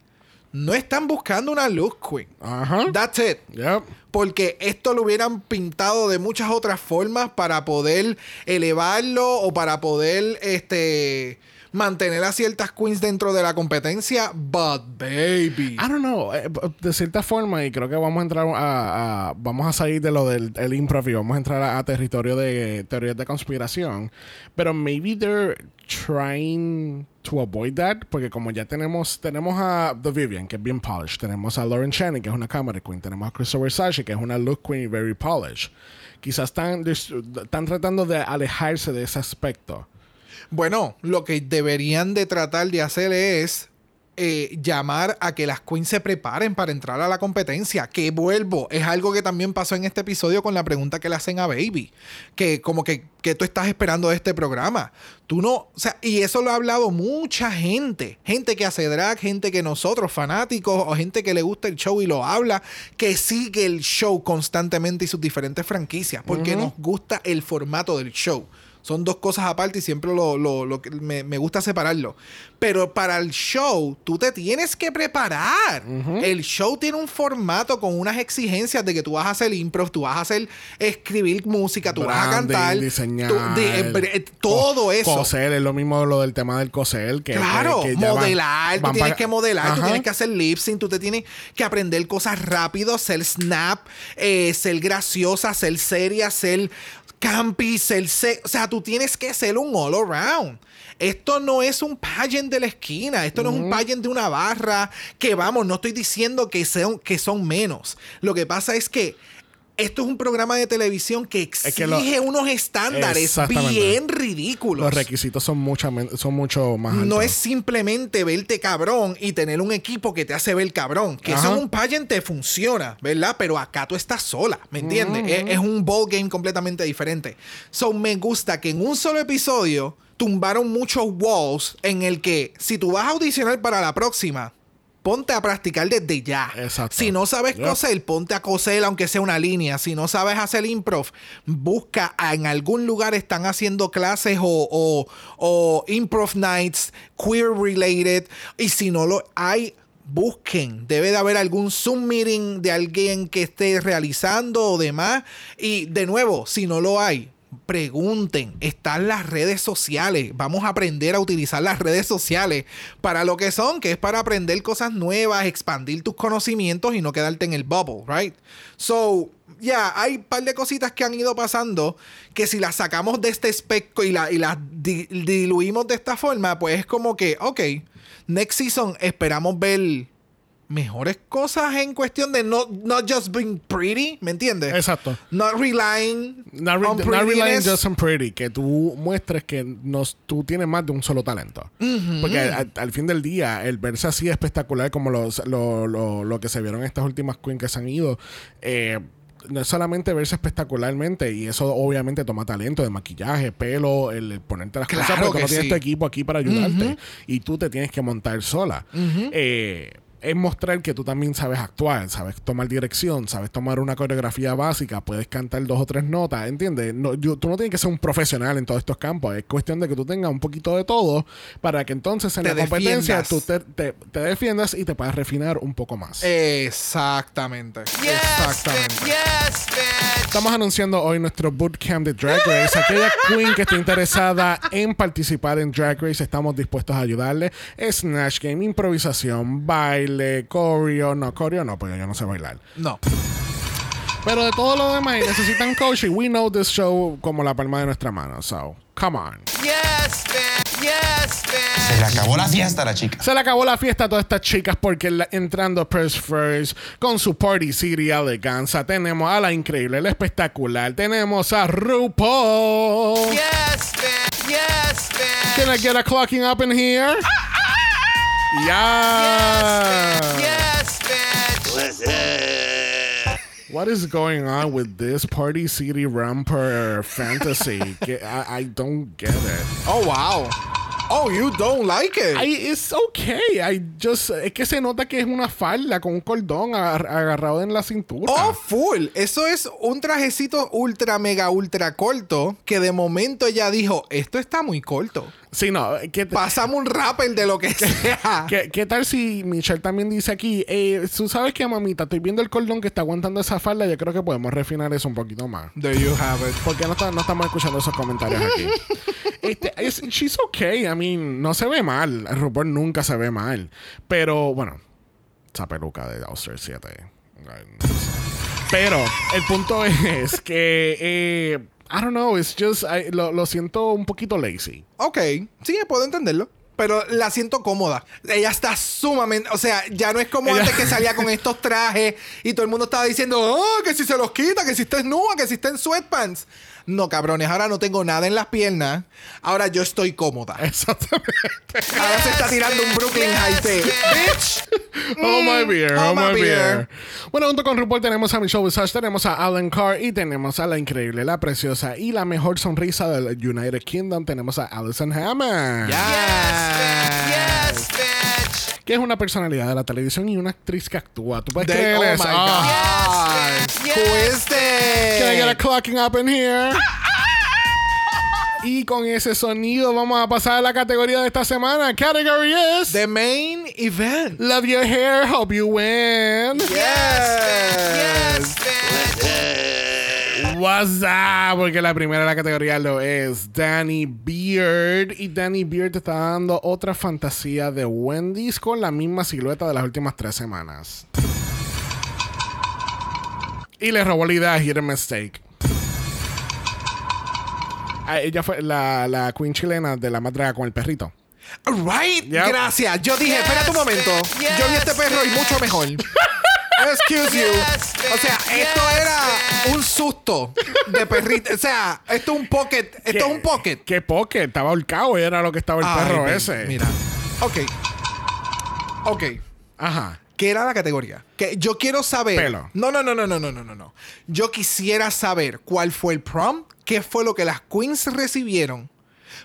no están buscando una look queen. Ajá. That's it. Yep. Porque esto lo hubieran pintado de muchas otras formas para poder elevarlo o para poder este mantener a ciertas queens dentro de la competencia. But baby. I don't know. eh, De cierta forma, y creo que vamos a entrar a, a- Vamos a salir de lo del el improv y vamos a entrar a, a territorio de teorías de conspiración. Pero maybe they're trying to avoid that. Porque como ya tenemos. Tenemos a The Vivian, que es bien polished. Tenemos a Lauren Channing, que es una camera queen. Tenemos a Christopher Sashi, que es una look queen y very polished. Quizás están, están tratando de alejarse de ese aspecto. Bueno, lo que deberían de tratar de hacer es eh, llamar a que las queens se preparen para entrar a la competencia. Que vuelvo, es algo que también pasó en este episodio con la pregunta que le hacen a Baby. Que como que, que tú estás esperando de este programa. Tú no, o sea, y eso lo ha hablado mucha gente. Gente que hace drag, gente que nosotros, fanáticos, o gente que le gusta el show y lo habla, que sigue el show constantemente y sus diferentes franquicias. Porque nos gusta el formato del show. Son dos cosas aparte y siempre lo, lo- lo que me, me gusta separarlo. Pero para el show, tú te tienes que preparar. El show tiene un formato con unas exigencias de que tú vas a hacer improv, tú vas a hacer escribir música, tú vas a cantar. diseñar, tú- de- eh, eh, todo co- eso. Coser, es lo mismo lo del tema del coser. Que, Claro, que- que ya van- modelar, van tú tienes que modelar, tú tienes que hacer lip sync, tú te tienes que aprender cosas rápido, ser snap, eh, ser graciosa, ser seria, ser campy, ser se- o sea, tú tienes que ser un all around. Esto no es un pageant de la esquina, esto no es un pageant de una barra, que vamos, no estoy diciendo que, sean, que son menos. Lo que pasa es que esto es un programa de televisión que exige que lo- unos estándares bien ridículos. Los requisitos son, mucha son mucho más altos. No es simplemente verte cabrón y tener un equipo que te hace ver cabrón. Que eso Ajá. en un pageant te funciona, ¿verdad? Pero acá tú estás sola, ¿me entiendes? es, es un ball game completamente diferente. So, me gusta que en un solo episodio tumbaron muchos walls en el que si tú vas a audicionar para la próxima, ponte a practicar desde ya. Exacto. Si no sabes coser, ponte a coser aunque sea una línea. Si no sabes hacer improv, busca en algún lugar están haciendo clases o, o, o improv nights, queer related. Y si no lo hay, busquen. Debe de haber algún Zoom meeting de alguien que esté realizando o demás. Y de nuevo, si no lo hay, pregunten. Están las redes sociales. Vamos a aprender a utilizar las redes sociales para lo que son, que es para aprender cosas nuevas, expandir tus conocimientos y no quedarte en el bubble, right? So, ya, hay un par de cositas que han ido pasando que si las sacamos de este espectro y, la- y las di- diluimos de esta forma, pues es como que, ok, next season esperamos ver mejores cosas en cuestión de no not just being pretty, ¿me entiendes? Exacto. Not relying Not, re- on not relying just on pretty, que tú muestres que nos, tú tienes más de un solo talento. Porque al, al fin del día, el verse así espectacular como los, lo, lo, lo que se vieron estas últimas queens que se han ido, eh, no es solamente verse espectacularmente, y eso obviamente toma talento de maquillaje, pelo, el, el ponerte las Claro cosas, porque que no tienes sí. tu equipo aquí para ayudarte, y tú te tienes que montar sola. Eh, es mostrar que tú también sabes actuar, sabes tomar dirección, sabes tomar una coreografía básica, puedes cantar dos o tres notas, ¿entiendes? No, yo- tú no tienes que ser un profesional en todos estos campos, es cuestión de que tú tengas un poquito de todo para que entonces en Te la competencia defiendas. tú te, te- te defiendas y te puedas refinar un poco más. Exactamente. Yes, Exactamente. bitch. Yes, bitch. Estamos anunciando hoy nuestro bootcamp de Drag Race. Aquella queen que esté interesada en participar en Drag Race, estamos dispuestos a ayudarle. Snatch Game, improvisación, baile, coreo. No, coreo no, porque yo no sé bailar. No. Pero de todo lo demás, y necesitan coaching. We know this show como la palma de nuestra mano. So, come on. Yes, bitch. Yes, Se bitch. le acabó la fiesta a la chica. Se le acabó la fiesta a todas estas chicas porque la- entrando Press First con su Party City eleganza tenemos a la increíble, la espectacular, tenemos a RuPaul. Yes, bitch. Yes, bitch. Can I get a clocking up in here? Yeah. Yes, bitch. What is going on with this Party City Ramper fantasy? I, I don't get it. Oh, wow. Oh, you don't like it. I, it's okay. I just, es que se nota que es una falda con un cordón agar- agarrado en la cintura. Oh, full. Eso es un trajecito ultra, mega, ultra corto que de momento ella dijo, esto está muy corto. Sí, no. ¿qué, Pasamos un rapper de lo que sea. ¿qué, qué tal si Michelle también dice aquí, eh, tú sabes que mamita, estoy viendo el cordón que está aguantando esa falda, yo creo que podemos refinar eso un poquito más. There you have it. ¿Por qué no, está- no estamos escuchando esos comentarios aquí? este, es, she's okay. I mean, no se ve mal. RuPaul nunca se ve mal. Pero, bueno, esa peluca de Auster 7. Ay, no sé. Pero, el punto es que, eh, I don't know, it's just, I- lo, lo siento un poquito lazy. Ok, sí, puedo entenderlo. Pero la siento cómoda. Ella está sumamente. O sea, ya no es como Ella- antes que salía con estos trajes y todo el mundo estaba diciendo, oh, que si se los quita, que si está desnuda, que si está en sweatpants. No, cabrones, ahora no tengo nada en las piernas. Ahora yo estoy cómoda. Exactamente. Ahora se está tirando un Brooklyn High Tea. Bitch. Oh my beer, oh, oh my my beer. beer. Bueno, junto con RuPaul tenemos a Michelle Visage, tenemos a Alan Carr y tenemos a la increíble, la preciosa y la mejor sonrisa del United Kingdom. Tenemos a Alison Hammond. Yes, bitch. Que es una personalidad de la televisión y una actriz que actúa. ¿Tú puedes creer oh eso? my Ah. Yes, Who yes. is Can I get a this? clocking up in here? Y con ese sonido vamos a pasar a la categoría de esta semana. Category is The main event. Love Your Hair, Hope You Win. Yes, bitch. What's up? Porque la primera de la categoría lo es Danny Beard. Y Danny Beard te está dando otra fantasía de Wendy's con la misma silueta de las últimas tres semanas. Y le robó la idea a Hidden Mistake. Ah, ella fue la, la queen chilena de la madre con el perrito. Right. Yep. Gracias. Yo dije, Yes, espérate un momento. yes, Yo vi este perro y mucho mejor. Excuse you. Yes, O sea, yes, esto era un susto de perrito. O sea, esto es un pocket. Esto es un pocket. ¿Qué pocket? Estaba ahorcado, era lo que estaba el Ay, perro ese. Mira. Ok. Ok. Ajá. ¿Qué era la categoría? Que yo quiero saber. Pelo. No, no, no, no, no, no, no, no. Yo quisiera saber cuál fue el prom, qué fue lo que las queens recibieron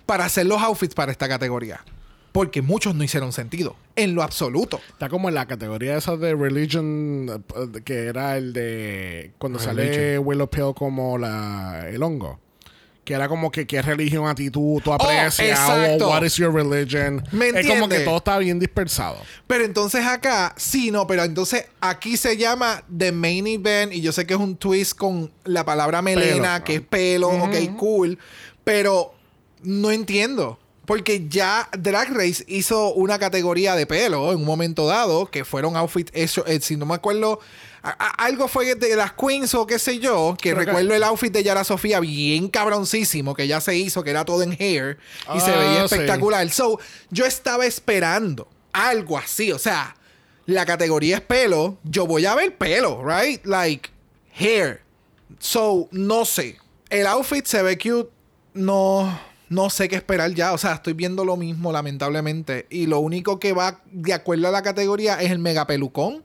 para hacer los outfits para esta categoría. Porque muchos no hicieron sentido, en lo absoluto. Está como en la categoría esa de Religion, eh, que era el de cuando religion. sale Willow Pill como la, el hongo. Que era como que qué religión a ti tú, tú aprecias o exacto. what is your religion. ¿Me es como que todo está bien dispersado. Pero entonces acá, sí, no, pero entonces aquí se llama The Main Event y yo sé que es un twist con la palabra melena, Pelo. que es pelo, ok, cool, pero no entiendo. Porque ya Drag Race hizo una categoría de pelo en un momento dado, que fueron outfits hechos, eh, si no me acuerdo, a- a- algo fue de las queens o qué sé yo, que Creo que- recuerdo el outfit de Yara Sofía bien cabroncísimo, que ya se hizo, que era todo en hair, y se Ah, veía sí. espectacular. So, yo estaba esperando algo así. O sea, la categoría es pelo. Yo voy a ver pelo, right? Like, hair. So, no sé. El outfit se ve cute. No, no sé qué esperar ya. O sea, estoy viendo lo mismo, lamentablemente. Y lo único que va de acuerdo a la categoría es el mega pelucón.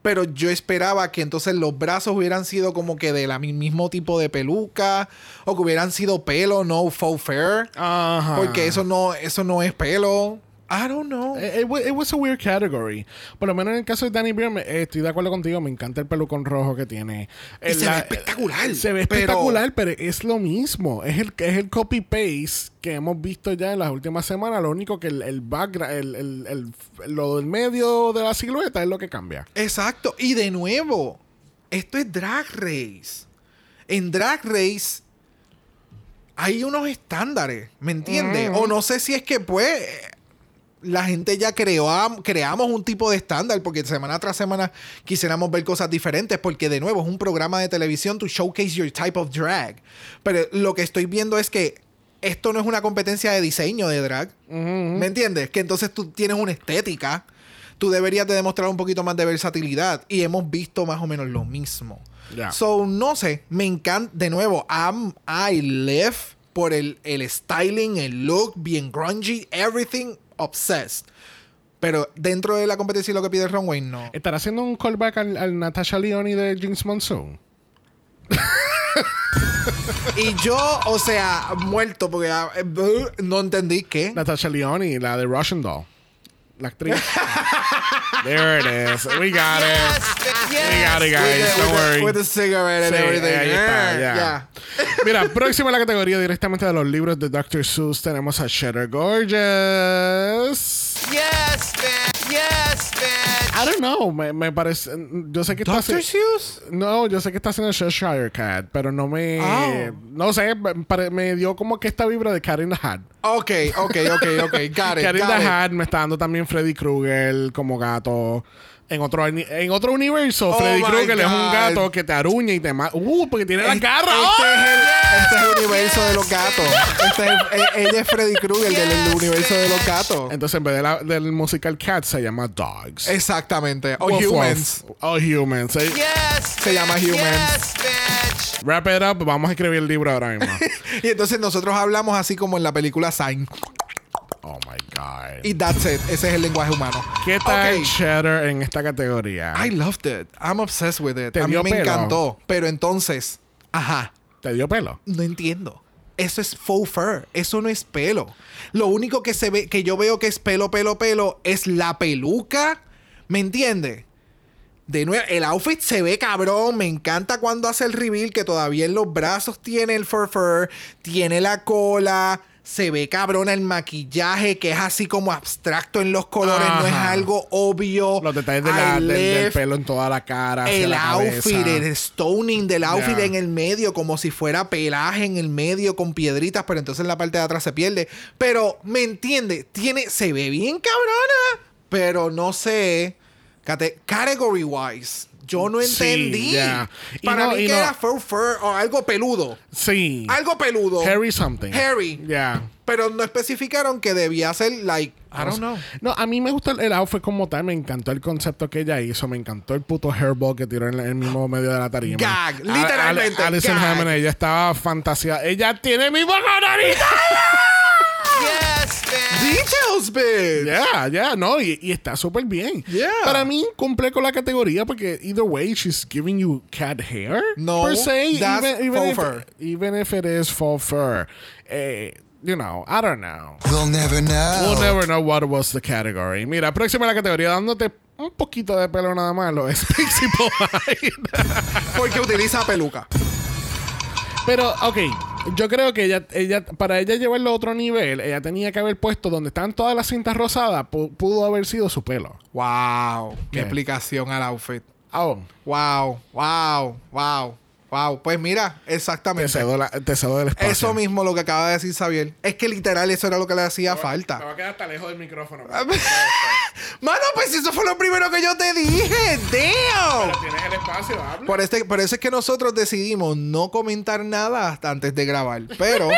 Pero yo esperaba que entonces los brazos hubieran sido como que de la mi- mismo tipo de peluca. O que hubieran sido pelo, no faux fair. Ajá. Porque eso no, eso no es pelo. I don't know. It, it wa- it was a weird category. Por lo menos en el caso de Danny me- eh, estoy de acuerdo contigo. Me encanta el pelucón rojo que tiene. Y Eh, se ve espectacular, Se ve pero- espectacular, pero es lo mismo. Es el, es el copy-paste que hemos visto ya en las últimas semanas. Lo único que el, el background, el, el- el- lo del medio de la silueta es lo que cambia. Exacto. Y de nuevo, esto es Drag Race. En Drag Race hay unos estándares, ¿me entiendes? O no sé si es que pues la gente ya creó, creamos un tipo de estándar porque semana tras semana quisiéramos ver cosas diferentes porque de nuevo es un programa de televisión to showcase your type of drag. Pero lo que estoy viendo es que esto no es una competencia de diseño de drag. ¿Me entiendes? Que entonces tú tienes una estética. Tú deberías de demostrar un poquito más de versatilidad. Y hemos visto más o menos lo mismo. Ya. So, no sé. Me encanta. De nuevo, I'm, I live por el, el styling, el look, bien grungy, everything obsessed. Pero dentro de la competencia y lo que pide Ron Wayne, no. ¿Estará haciendo un callback al, al Natasha Leone de James Monsoon? Y yo, o sea, muerto porque ah, eh, no entendí qué. Natasha Leone, la de Russian Doll. La actriz. There it is. We got it. We got it, guys. With Don't with the- worry. with the cigarette and Sí, everything. ahí está, Eh. Mira, próximo a la categoría directamente de los libros de Dr. Seuss tenemos a Cheddar Gorgeous. Yes, bitch. Yes, bitch. I don't know, me, me parece. Yo sé que está Dr. Seuss? No, yo sé que está haciendo Cheshire Cat, pero no me. Oh. No sé, me, me dio como que esta vibra de Cat in the Hat. Ok, ok, ok, ok. Got it. Cat in got the it. Hat me está dando también Freddy Krueger como gato. En otro, en otro universo, Oh Freddy Krueger es un gato que te aruña y te mata. Uh, porque tiene la Este, garra. este ¡Oh! es el, este es el universo de los gatos. Este es, ella es Freddy Krueger del, del universo de los gatos. Entonces, en vez de la- del musical Cat, se llama Dogs. Exactamente. O humans. O humans. Yes. Se llama. Humans. Yes, bitch. Wrap it up. Vamos a escribir el libro ahora mismo. Y entonces nosotros hablamos así como en la película Sign. Oh my God. Y that's it. Ese es el lenguaje humano. ¿Qué tal. Cheddar en esta categoría? I loved it. I'm obsessed with it. ¿Te A mí dio me pelo? encantó. Pero entonces, ajá, ¿Te dio pelo? no entiendo. Eso es faux fur. Eso no es pelo. Lo único que se ve, que yo veo que es pelo, pelo, pelo, es la peluca. ¿Me entiende? De nuevo, el outfit se ve cabrón. Me encanta cuando hace el reveal que todavía en los brazos tiene el fur fur, tiene la cola. Se ve cabrón el maquillaje que es así como abstracto en los colores, no es algo obvio. Los detalles de la- I del, pelo en toda la cara. el la outfit, cabeza. el stoning del outfit en el medio, como si fuera pelaje en el medio con piedritas, pero entonces en la parte de atrás se pierde. Pero, ¿me entiende? Tiene, se ve bien cabrona, pero no sé. cate- category wise, yo no entendí. Para no- mí que no- era fur fur o algo peludo. Sí. Algo peludo. Harry something. Harry. Ya. Pero no especificaron que debía ser like, I don't know. No, a mí me gusta el, el outfit como tal. Me encantó el concepto que ella hizo. Me encantó el puto hairball que tiró en el mismo medio de la tarima. Gag, A- literalmente, Alison. Hammond, ella estaba fantasía. Ella tiene mi boca Yes, bitch. Details, bitch. Ya, ya, no, y, y está súper bien. Yeah. Para mí cumple con la categoría porque either way she's giving you cat hair. No, per se, that's even, even faux if, fur. even if it is faux fur. Eh, you know, I don't know. We'll never know. We'll never know what was the category. Mira, próxima la categoría dándote un poquito de pelo nada más, lo es Pixie. Porque utiliza peluca. Pero, ok, yo creo que ella, ella, para ella llevarlo a otro nivel, ella tenía que haber puesto donde están todas las cintas rosadas, pu- pudo haber sido su pelo. Wow. Qué ¿Qué? explicación al outfit. Oh, Wow, wow, wow, wow. Pues mira, te exactamente. cedo, la- te cedo el espacio. Eso mismo lo que acaba de decir Xavier. Es que literal eso era lo que le hacía Me falta. va a quedar hasta lejos del micrófono. Mano, pues eso fue lo primero que yo te dije. Damn. tienes el espacio, habla. Por, este, por eso es que nosotros decidimos no comentar nada hasta antes de grabar. Pero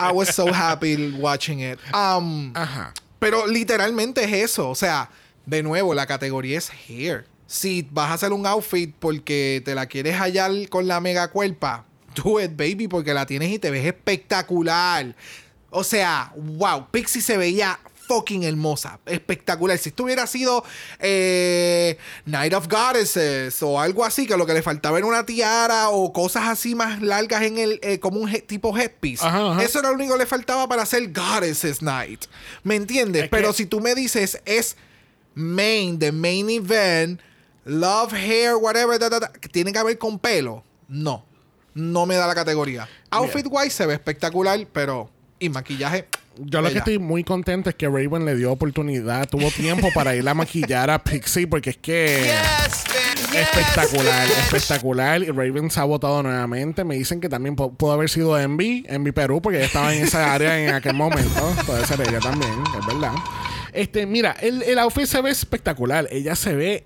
I was so happy watching it. Um, Ajá. Pero literalmente es eso. O sea, de nuevo, la categoría es hair. Si vas a hacer un outfit porque te la quieres hallar con la mega cuerpa, do it, baby, porque la tienes y te ves espectacular. O sea, wow, Pixie se veía fucking hermosa, espectacular. Si esto hubiera sido eh, Night of Goddesses o algo así, que lo que le faltaba era una tiara o cosas así más largas en el, eh, como un he- tipo headpiece. Ajá, ajá. Eso era lo único que le faltaba para hacer Goddesses Night. ¿Me entiendes? Es Pero que- si tú me dices es main, the main event, love, hair, whatever, da, da, da, que tiene que ver con pelo, no. No me da la categoría. Outfit wise se ve espectacular, pero. Y maquillaje. Yo lo que estoy muy contento es que Raven le dio oportunidad, tuvo tiempo para ir a maquillar a Pixie porque es que Yes, espectacular, espectacular. Y Raven se ha votado nuevamente. Me dicen que también pu- pudo haber sido Envy, Envy Perú, porque ella estaba en esa área en aquel momento. Puede ser ella también, es verdad. Este, mira, el, el outfit se ve espectacular. Ella se ve.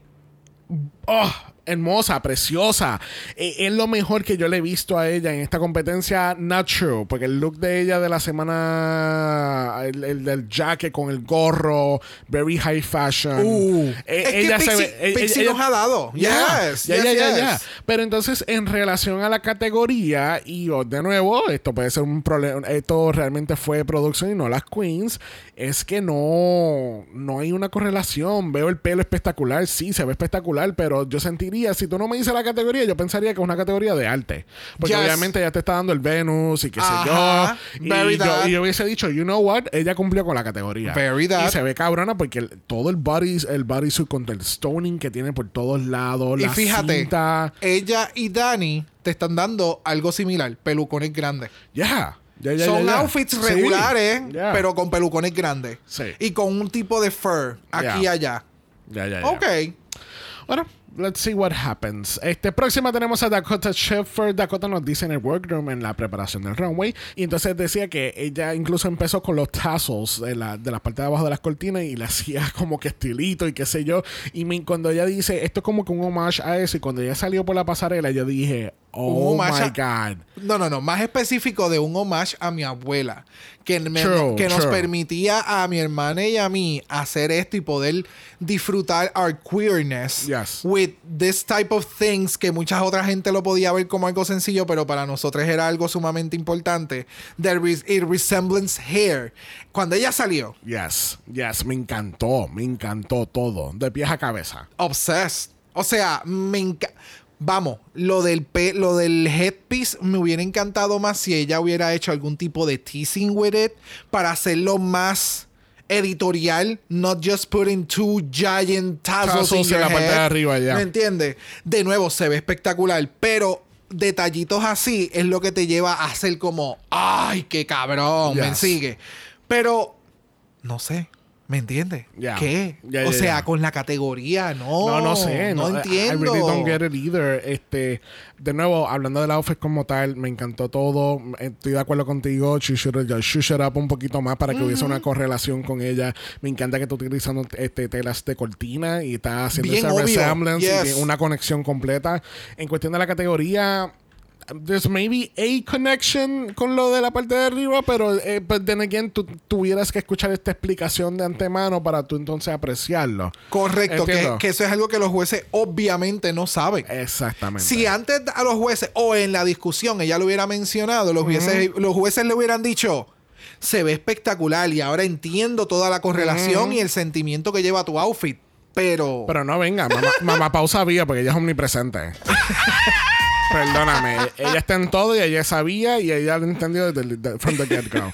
Oh, hermosa, preciosa. Eh, es lo mejor que yo le he visto a ella en esta competencia. True, porque el look de ella de la semana, el, el del jacket con el gorro, very high fashion. Uh, Eh, es que ella se Pixie- ve. eh, Pixie ella- nos ha dado. Ya, Yes, ya, yes, ya, yes. Pero entonces, en relación a la categoría, y oh, de nuevo, esto puede ser un problema, esto realmente fue producción y no las queens, es que no, no hay una correlación. Veo el pelo espectacular, sí, se ve espectacular, pero yo sentiría, si tú no me dices la categoría, yo pensaría que es una categoría de arte. Porque Yes. obviamente ya te está dando el Venus y qué sé yo. very Y yo, y yo hubiese dicho, you know what, ella cumplió con la categoría. Very that. Y se ve cabrona porque el- todo el body, el bodysuit con el stoning que tiene por todos lados, Y la fíjate, cinta. ella y Dani te están dando algo similar, pelucones grandes. Ya. Ya, ya, Son ya, ya. outfits regulares, pero con pelucones grandes. Sí. Y con un tipo de fur aquí y allá. Ya, ya, ya. Ok. Bueno, let's see what happens. Este próxima tenemos a Dakota Sheffer. Dakota nos dice en el workroom en la preparación del runway. Y entonces decía que ella incluso empezó con los tassels de la, de la parte de abajo de las cortinas y le hacía como que estilito y qué sé yo. Y me- cuando ella dice, esto es como que un homage a eso. Y cuando ella salió por la pasarela, yo dije, oh Un homage my a- God. No, no, no. Más específico de un homage a mi abuela. Que, me- True, que nos true. permitía a mi hermana y a mí hacer esto y poder disfrutar our queerness Yes. with this type of things que mucha otra gente lo podía ver como algo sencillo, pero para nosotros era algo sumamente importante. The res- it resemblance hair. Cuando ella salió, Yes, yes, me encantó, me encantó todo, de pies a cabeza. obsessed. O sea, me encanta. Vamos, lo del, pe- lo del headpiece me hubiera encantado más si ella hubiera hecho algún tipo de teasing with it para hacerlo más editorial, not just putting two giant tassels, Tassels in en la parte de arriba, ya. ¿Me entiendes? De nuevo, se ve espectacular, pero detallitos así es lo que te lleva a hacer como, ¡ay, qué cabrón! ¿Me sigue? Pero, no sé. ¿Me entiendes? ¿Qué? O sea, con la categoría, no. No, no sé. No, I- entiendo. I really don't get it either. Este, de nuevo, hablando del outfit como tal, me encantó todo. Estoy de acuerdo contigo. She should shushed it up un poquito más para que hubiese una correlación con ella. Me encanta que esté utilizando este, telas de cortina y está haciendo Bien esa obvio. resemblance Yes. una conexión completa. En cuestión de la categoría. There's maybe a connection con lo de la parte de arriba, pero eh, but then again, tú tuvieras que escuchar esta explicación de antemano para tú entonces apreciarlo. Correcto, que eso es algo que los jueces obviamente no saben. Exactamente. Si antes a los jueces o en la discusión ella lo hubiera mencionado, los, jueces, los jueces le hubieran dicho, se ve espectacular y ahora entiendo toda la correlación y el sentimiento que lleva tu outfit. Pero, Pero no venga, mamá, mamá Pau sabía porque ella es omnipresente. Perdóname, ella está en todo y ella sabía y ella lo entendió desde el de- from the get-go.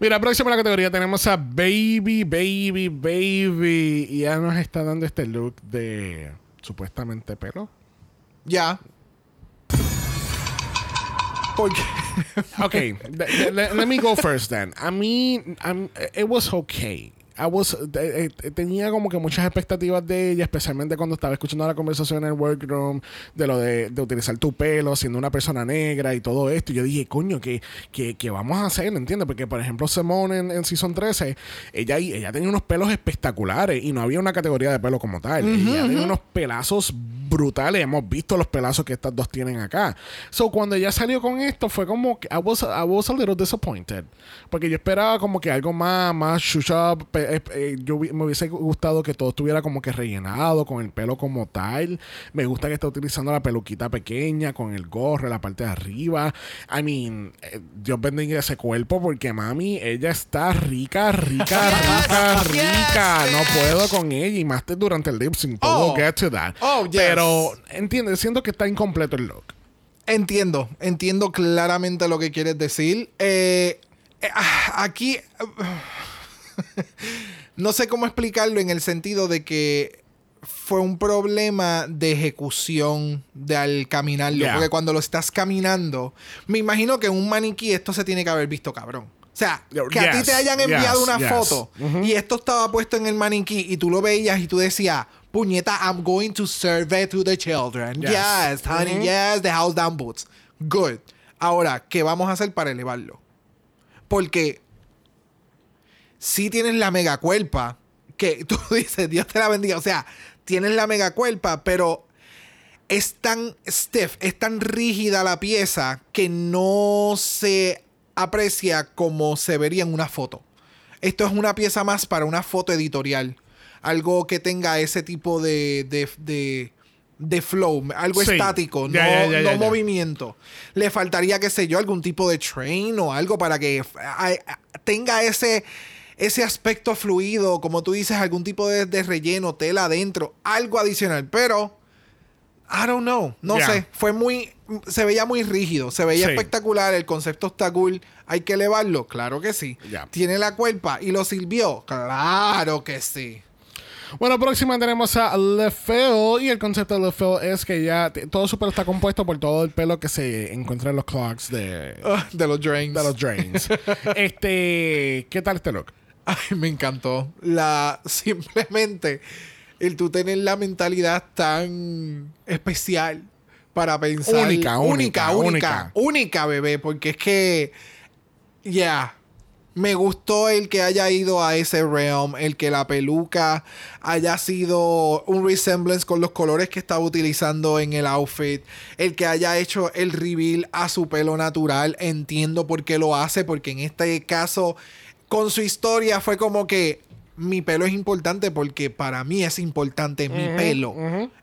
Mira, próxima la categoría tenemos a Baby, Baby, Baby. Y ella nos está dando este look de supuestamente pelo. ya. Porque Ok, th- th- let, let me go first then. A mí, I'm- it was okay. I was, eh, eh, tenía como que muchas expectativas de ella, especialmente cuando estaba escuchando la conversación en el workroom de lo de, de utilizar tu pelo siendo una persona negra y todo esto. Y yo dije, coño, ¿qué, qué, qué vamos a hacer? ¿Entiendes? Porque, por ejemplo, Simone en, en Season 13, ella, ella tenía unos pelos espectaculares y no había una categoría de pelo como tal. ella tenía unos pelazos brutales. Hemos visto los pelazos que estas dos tienen acá. So, cuando ella salió con esto, fue como que I was, I was a little disappointed. Porque yo esperaba como que algo más, más pe- eh, eh, yo me hubiese gustado que todo estuviera como que rellenado, con el pelo como tal. Me gusta que esté utilizando la peluquita pequeña, con el gorro, la parte de arriba. I mean, eh, Dios bendiga ese cuerpo porque mami, ella está rica, rica, rica, Yes, rica. No puedo con ella y más durante el lip sync. Oh. Get to that. Oh, yes. Pero, entiendes, siento que está incompleto el look. Entiendo, entiendo claramente lo que quieres decir. Eh, eh, ah, aquí no sé cómo explicarlo en el sentido de que fue un problema de ejecución de al caminarlo. Yeah. Porque cuando lo estás caminando, me imagino que en un maniquí esto se tiene que haber visto cabrón. O sea, que a ti te hayan enviado yes, una yes. foto y esto estaba puesto en el maniquí y tú lo veías y tú decías, puñeta, I'm going to serve it to the children. Yes. Yes, honey, yes, the house down boots. Good. Ahora, ¿qué vamos a hacer para elevarlo? Porque si tienes la mega cuerpa, que tú dices, Dios te la bendiga, o sea, tienes la mega cuerpa, pero es tan stiff, es tan rígida la pieza que no se aprecia como se vería en una foto. Esto es una pieza más para una foto editorial. Algo que tenga ese tipo de, de, de- de flow, algo Sí. estático, Ya, no, ya, ya, no ya, ya. movimiento. Le faltaría, qué sé yo, algún tipo de train o algo para que a- a- tenga ese, ese aspecto fluido, como tú dices, algún tipo de, de relleno, tela adentro, algo adicional. Pero, I don't know, no sé, fue muy, se veía muy rígido, se veía Sí. espectacular, el concepto está cool, hay que elevarlo, claro que sí. Tiene la cuerpa y lo sirvió, claro que sí. Bueno, próxima tenemos a LeFeo. Y el concepto de LeFeo es que ya todo su pelo está compuesto por todo el pelo que se encuentra en los clogs de, Ah, de los drains. de los drains. este, ¿qué tal este look? Ay, me encantó. La simplemente el tú tener la mentalidad tan especial para pensar. Única, única, única, única, única, bebé, porque es que ya me gustó el que haya ido a ese realm, el que la peluca haya sido un resemblance con los colores que estaba utilizando en el outfit, el que haya hecho el reveal a su pelo natural, entiendo por qué lo hace, porque en este caso con su historia fue como que mi pelo es importante porque para mí es importante mi pelo.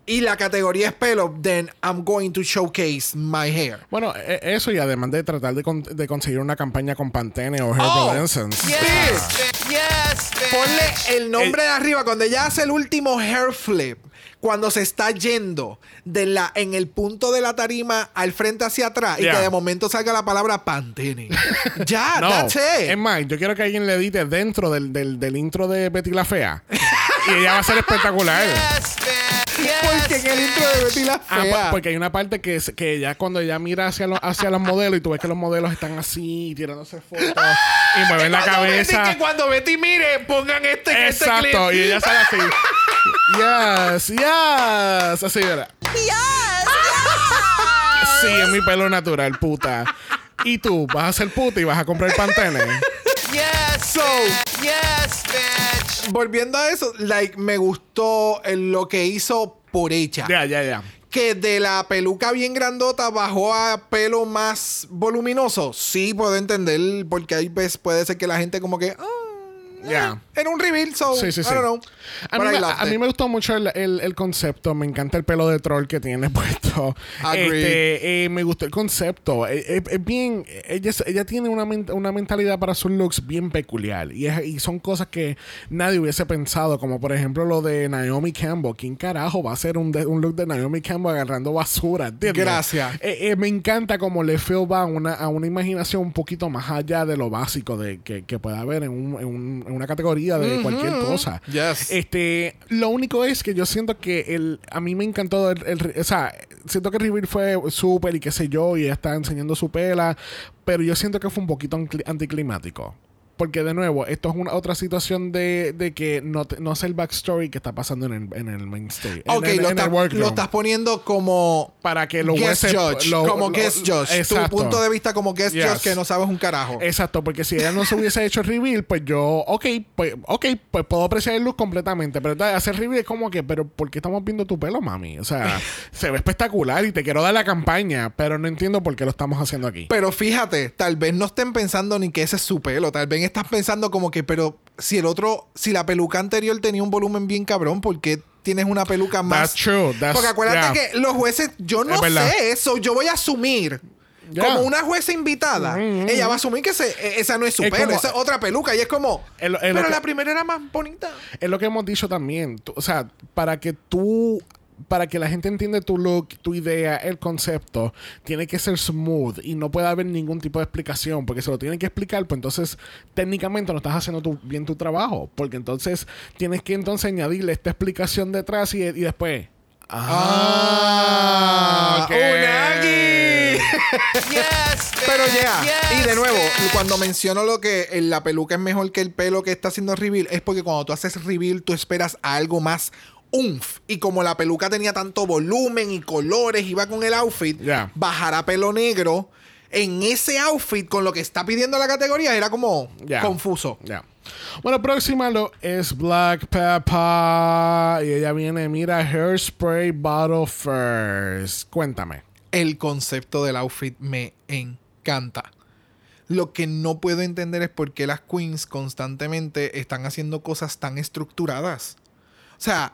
Y la categoría es pelo, then I'm going to showcase my hair. Bueno, e- eso y además de tratar de, con- de conseguir una campaña con Pantene o Herbal Oh, Essence. Yes. Yes. Ponle el nombre de arriba cuando ella hace el último hair flip. Cuando se está yendo de la, en el punto de la tarima al frente hacia atrás y que de momento salga la palabra Pantene. ya, No, that's it. es más, yo quiero que alguien le edite dentro del, del, del intro de Betty la Fea. y ella va a ser espectacular. Yes, Porque en el intro de Betty la Ah, Fea. po- porque hay una parte que, es- que ella cuando ella mira hacia, los hacia los modelos y tú ves que los modelos están así tirándose fotos y mueven la Cuando Betty- cabeza. que cuando Betty mire, pongan este, este Exacto, clip. y ella sale así. Yes, yes. Así era. Sí, es mi pelo natural, puta. Y tú vas a ser puta y vas a comprar Pantene. Yes, So, yes, bitch. volviendo a eso, like, me gustó lo que hizo por ella. Ya, ya, ya. Que de la peluca bien grandota bajó a pelo más voluminoso. Sí, puedo entender, porque ahí pues, puede ser que la gente como que... ah, Ya. Era un reveal, so Sí, sí, I sí. don't know. A mí, I me, a mí me gustó mucho el, el- el concepto. Me encanta el pelo de troll que tiene puesto. Este, eh, me gustó el concepto. Eh, eh, Es bien. Ella, ella tiene una, una mentalidad para sus looks bien peculiar. Y, es- y son cosas que nadie hubiese pensado. Como por ejemplo lo de Naomi Campbell. ¿Quién carajo va a hacer un, de- un look de Naomi Campbell agarrando basura? ¿Entiendes? Gracias. Eh, eh, me encanta como le feel va a una, a una imaginación un poquito más allá de lo básico de que, que pueda haber en, un- en un- una categoría de cualquier cosa. Yes. Este, lo único es que yo siento que el, a mí me encantó el, el- o sea, siento que River fue súper y qué sé yo, y ella está enseñando su pela, pero yo siento que fue un poquito anticlimático. Porque de nuevo, esto es una otra situación de, de que no, te- no sé el backstory que está pasando en el, en el main stage. en Ok, el- lo, en el lo estás poniendo como para que lo guest judge. lo- como lo- guest judge. Exacto. Tu punto de vista como guest Yes. judge que no sabes un carajo. Exacto, porque si ella no se hubiese hecho el reveal, pues yo, ok, pues, ok, pues puedo apreciar el look completamente. Pero hacer reveal es como que, pero ¿por qué estamos viendo tu pelo, mami? O sea, se ve espectacular y te quiero dar la campaña, pero no entiendo por qué lo estamos haciendo aquí. Pero fíjate, tal vez no estén pensando ni que ese es su pelo. Tal vez estás pensando como que, pero si el otro, si la peluca anterior tenía un volumen bien cabrón, ¿por qué tienes una peluca más? That's true. That's- Porque acuérdate yeah. que los jueces, yo no Es sé eso, yo voy a asumir. Yeah. Como una jueza invitada, ella va a asumir que e- esa no es su Es pelo, como- esa es otra peluca. Y es como, pero que- la primera era más bonita. Es lo que hemos dicho también. Tú- o sea, para que tú. Para que la gente entienda tu look, tu idea, el concepto, tiene que ser smooth y no puede haber ningún tipo de explicación, porque se lo tienen que explicar, pues entonces técnicamente no estás haciendo tu- bien tu trabajo, porque entonces tienes que entonces añadirle esta explicación detrás y, y después. Ah, ok. Unagi. Yes. Pero ya, Yes, y de nuevo, cuando menciono lo que eh, la peluca es mejor que el pelo que está haciendo reveal, es porque cuando tú haces reveal, tú esperas a algo más umf. Y como la peluca tenía tanto volumen y colores, iba con el outfit, Ya. bajar a pelo negro en ese outfit con lo que está pidiendo la categoría era como confuso. Bueno, próxima lo es Black Pepper. Y ella viene, mira, Hairspray Bottle First. Cuéntame. El concepto del outfit me encanta. Lo que no puedo entender es por qué las queens constantemente están haciendo cosas tan estructuradas. O sea,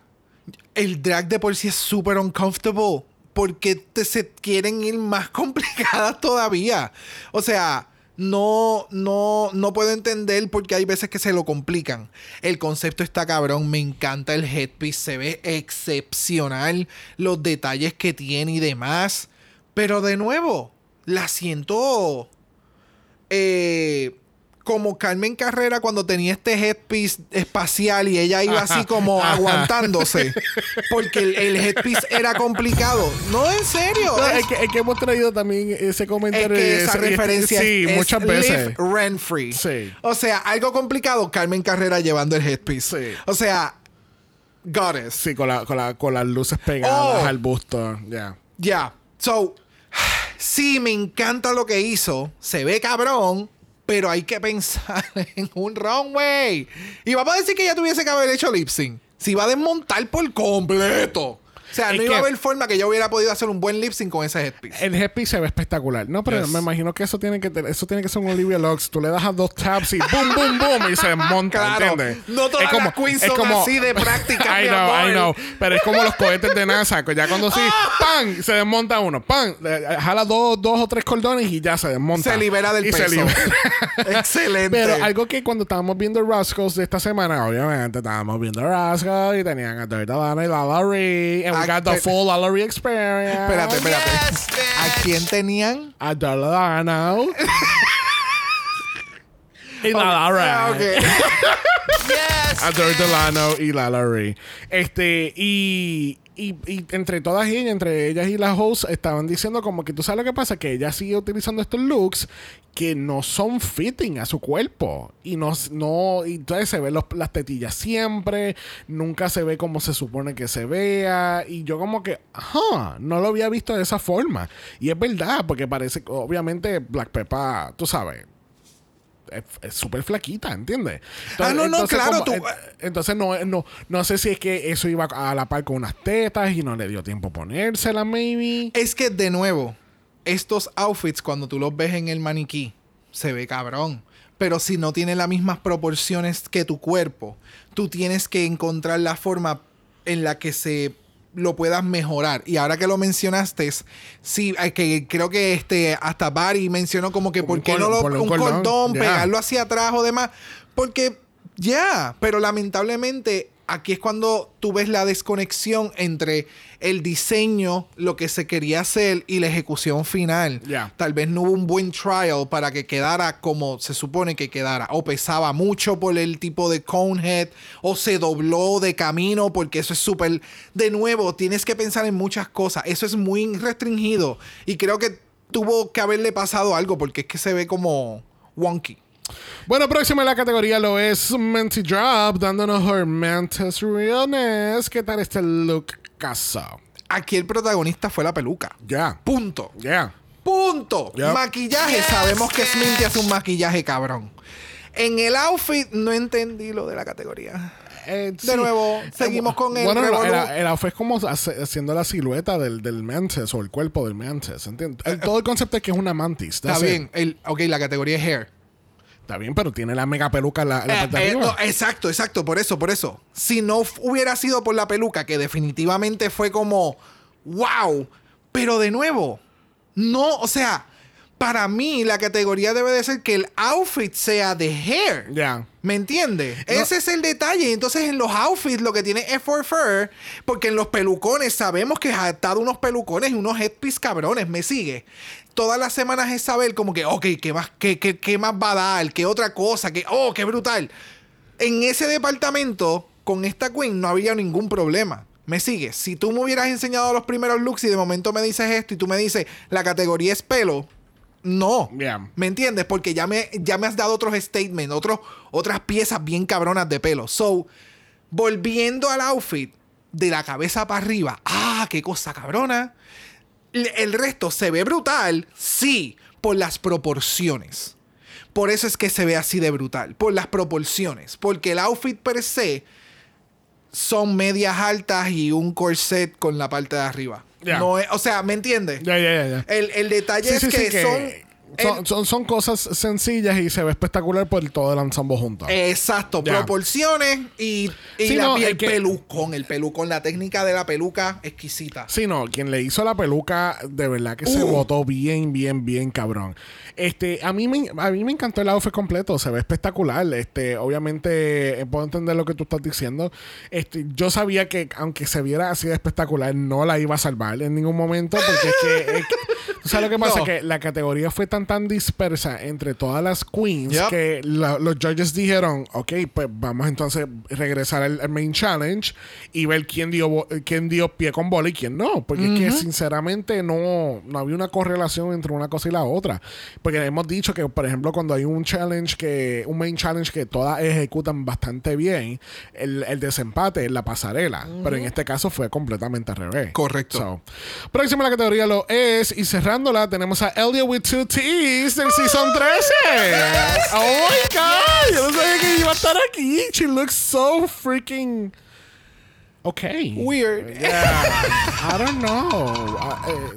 el drag de por sí es súper uncomfortable. Porque te, se quieren ir más complicadas todavía. O sea, no, no, no puedo entender porque hay veces que se lo complican. El concepto está cabrón, me encanta el headpiece, se ve excepcional, los detalles que tiene y demás. Pero de nuevo, la siento eh, como Carmen Carrera cuando tenía este headpiece espacial y ella iba así como aguantándose. Porque el, el headpiece era complicado. No, en serio. No, es- es, que, es que hemos traído también ese es comentario. que esa ese- referencia Sí, es, es muchas veces. Rent free. Sí. O sea, algo complicado, Carmen Carrera llevando el headpiece. Sí. O sea, goddess. Sí, con, la, con, la- con las luces pegadas Oh. al busto. Ya. Ya. So, sí, me encanta lo que hizo. Se ve cabrón. Pero hay que pensar en un runway. Y vamos a decir que ya tuviese que haber hecho lip sync. Se iba a desmontar por completo. O sea, Es no iba a haber forma que yo hubiera podido hacer un buen lip sync con ese headpiece. El headpiece se ve espectacular. No, pero Yes. me imagino que eso tiene que tener- eso tiene que ser un Olivia Lux. Tú le das a dos taps y boom, boom, boom y se desmonta, Claro. ¿entiendes? No todas Es como- las queens es son como- así de prácticas, I know, amor. I know. Pero es como los cohetes de NASA, que ya cuando sí, ¡pam! Se desmonta uno, ¡pam! Le- Jala dos, dos o tres cordones y ya se desmonta. Se libera del Y se peso. libera. Excelente. Pero algo que cuando estábamos viendo Rascals de esta semana, obviamente estábamos viendo Rascals y tenían a Dirty Lana y Lala Ree. And Ah, got the full Ree experience. Espérate, espérate. Yes, ¿A bitch. quién tenían? A Lana. y Lala Ree. Ah, ok. Yes, a Dirty Delano y Ree. Este, y, y, y entre todas ellas, entre ellas y las hosts, estaban diciendo como que tú sabes lo que pasa, que ella sigue utilizando estos looks que no son fitting a su cuerpo. Y no, no y entonces se ven los- las tetillas siempre, nunca se ve como se supone que se vea. Y yo como que, ajá, no lo había visto de esa forma. Y es verdad, porque parece, obviamente, Black Peppa, tú sabes, es- súper flaquita, ¿entiendes? Ah, no, no, claro, tú- eh, entonces no, no, no sé si es que eso iba a la par con unas tetas y no le dio tiempo a ponérselas, maybe. Es que de nuevo, estos outfits cuando tú los ves en el maniquí, se ve cabrón. Pero si no tiene las mismas proporciones que tu cuerpo, tú tienes que encontrar la forma en la que se lo puedas mejorar. Y ahora que lo mencionaste, sí, que creo que este hasta Barry mencionó como que por qué no lo un cordón, pegarlo hacia atrás o demás, porque ya, pero lamentablemente aquí es cuando tú ves la desconexión entre el diseño, lo que se quería hacer y la ejecución final. Tal vez no hubo un buen trial para que quedara como se supone que quedara. O pesaba mucho por el tipo de conehead. O se dobló de camino porque eso es súper... De nuevo, tienes que pensar en muchas cosas. Eso es muy restringido. Y creo que tuvo que haberle pasado algo porque es que se ve como wonky. Bueno, próximo en la categoría lo es Manty Drop, dándonos her Mantis Realness. ¿Qué tal este look caso? Aquí el protagonista fue la peluca. Ya. Punto. Ya. Punto. Yep. Maquillaje. Yes, Sabemos que. Sminty hace un maquillaje cabrón. En el outfit no entendí lo de la categoría. Eh, De nuevo, seguimos con el Bueno, el, el outfit es como hace- haciendo la silueta del, del mantis o el cuerpo del mantis. ¿entiendes? El- todo el concepto es que es una mantis. Está that's bien. El, ok, la categoría es hair. Está bien, pero tiene la mega peluca en la, en la Eh, parte de eh, arriba. no, exacto, exacto. Por eso, por eso. Si no hubiera sido por la peluca, que definitivamente fue como, wow. Pero de nuevo, no, o sea, para mí la categoría debe de ser que el outfit sea de hair. Ya. ¿Me entiendes? No. Ese es el detalle. Entonces, en los outfits lo que tiene es for fur, porque en los pelucones sabemos que ha atado unos pelucones y unos headpiece cabrones. ¿Me sigue? Todas las semanas es saber como que, ok, ¿qué más, qué, qué- qué más va a dar? ¿Qué otra cosa? ¿Qué, oh, qué brutal. En ese departamento, con esta queen, no había ningún problema. ¿Me sigues? Si tú me hubieras enseñado los primeros looks y de momento me dices esto y tú me dices, la categoría es pelo, no. ¿Me entiendes? Porque ya me, ya me has dado otros statements, otros, otras piezas bien cabronas de pelo. So, volviendo al outfit, de la cabeza para arriba, ¡ah, qué cosa cabrona! El resto se ve brutal, sí, por las proporciones. Por eso es que se ve así de brutal, por las proporciones. Porque el outfit per se son medias altas y un corset con la parte de arriba. No es- o sea, ¿me entiendes? Ya, ya, ya, ya. El, el detalle Sí, es sí, sí, que, que son... son, son, son cosas sencillas y se ve espectacular por todo el ensemble junto. Exacto, proporciones y, y Sí, la- no, el que- pelucón, el pelucón, la técnica de la peluca exquisita. Sí, no, quien le hizo la peluca, de verdad que se Uh. votó bien, bien, bien cabrón. Este, a mí me, a mí me encantó el outfit completo, se ve espectacular. Este, obviamente, eh, puedo entender lo que tú estás diciendo. Este, yo sabía que aunque se viera así de espectacular, no la iba a salvar en ningún momento, porque es que, es que- ¿tú sabes lo que pasa? No. Que la categoría fue tan, tan dispersa entre todas las queens Yep. que la- los judges dijeron, ok, pues vamos entonces a regresar al, al main challenge y ver quién dio, quién dio pie con bola y quién no. Porque es que sinceramente no, no había una correlación entre una cosa y la otra. Porque hemos dicho que, por ejemplo, cuando hay un challenge que, un main challenge que todas ejecutan bastante bien, el, el desempate es la pasarela. Pero en este caso fue completamente al revés. Correcto. So, próxima la categoría lo es. Y tenemos a Elliot with two T's del Season 13. Oh my God. Yo no sabía que iba a estar aquí. She looks so freaking... Okay. Weird. Yeah. I don't know. Uh, eh,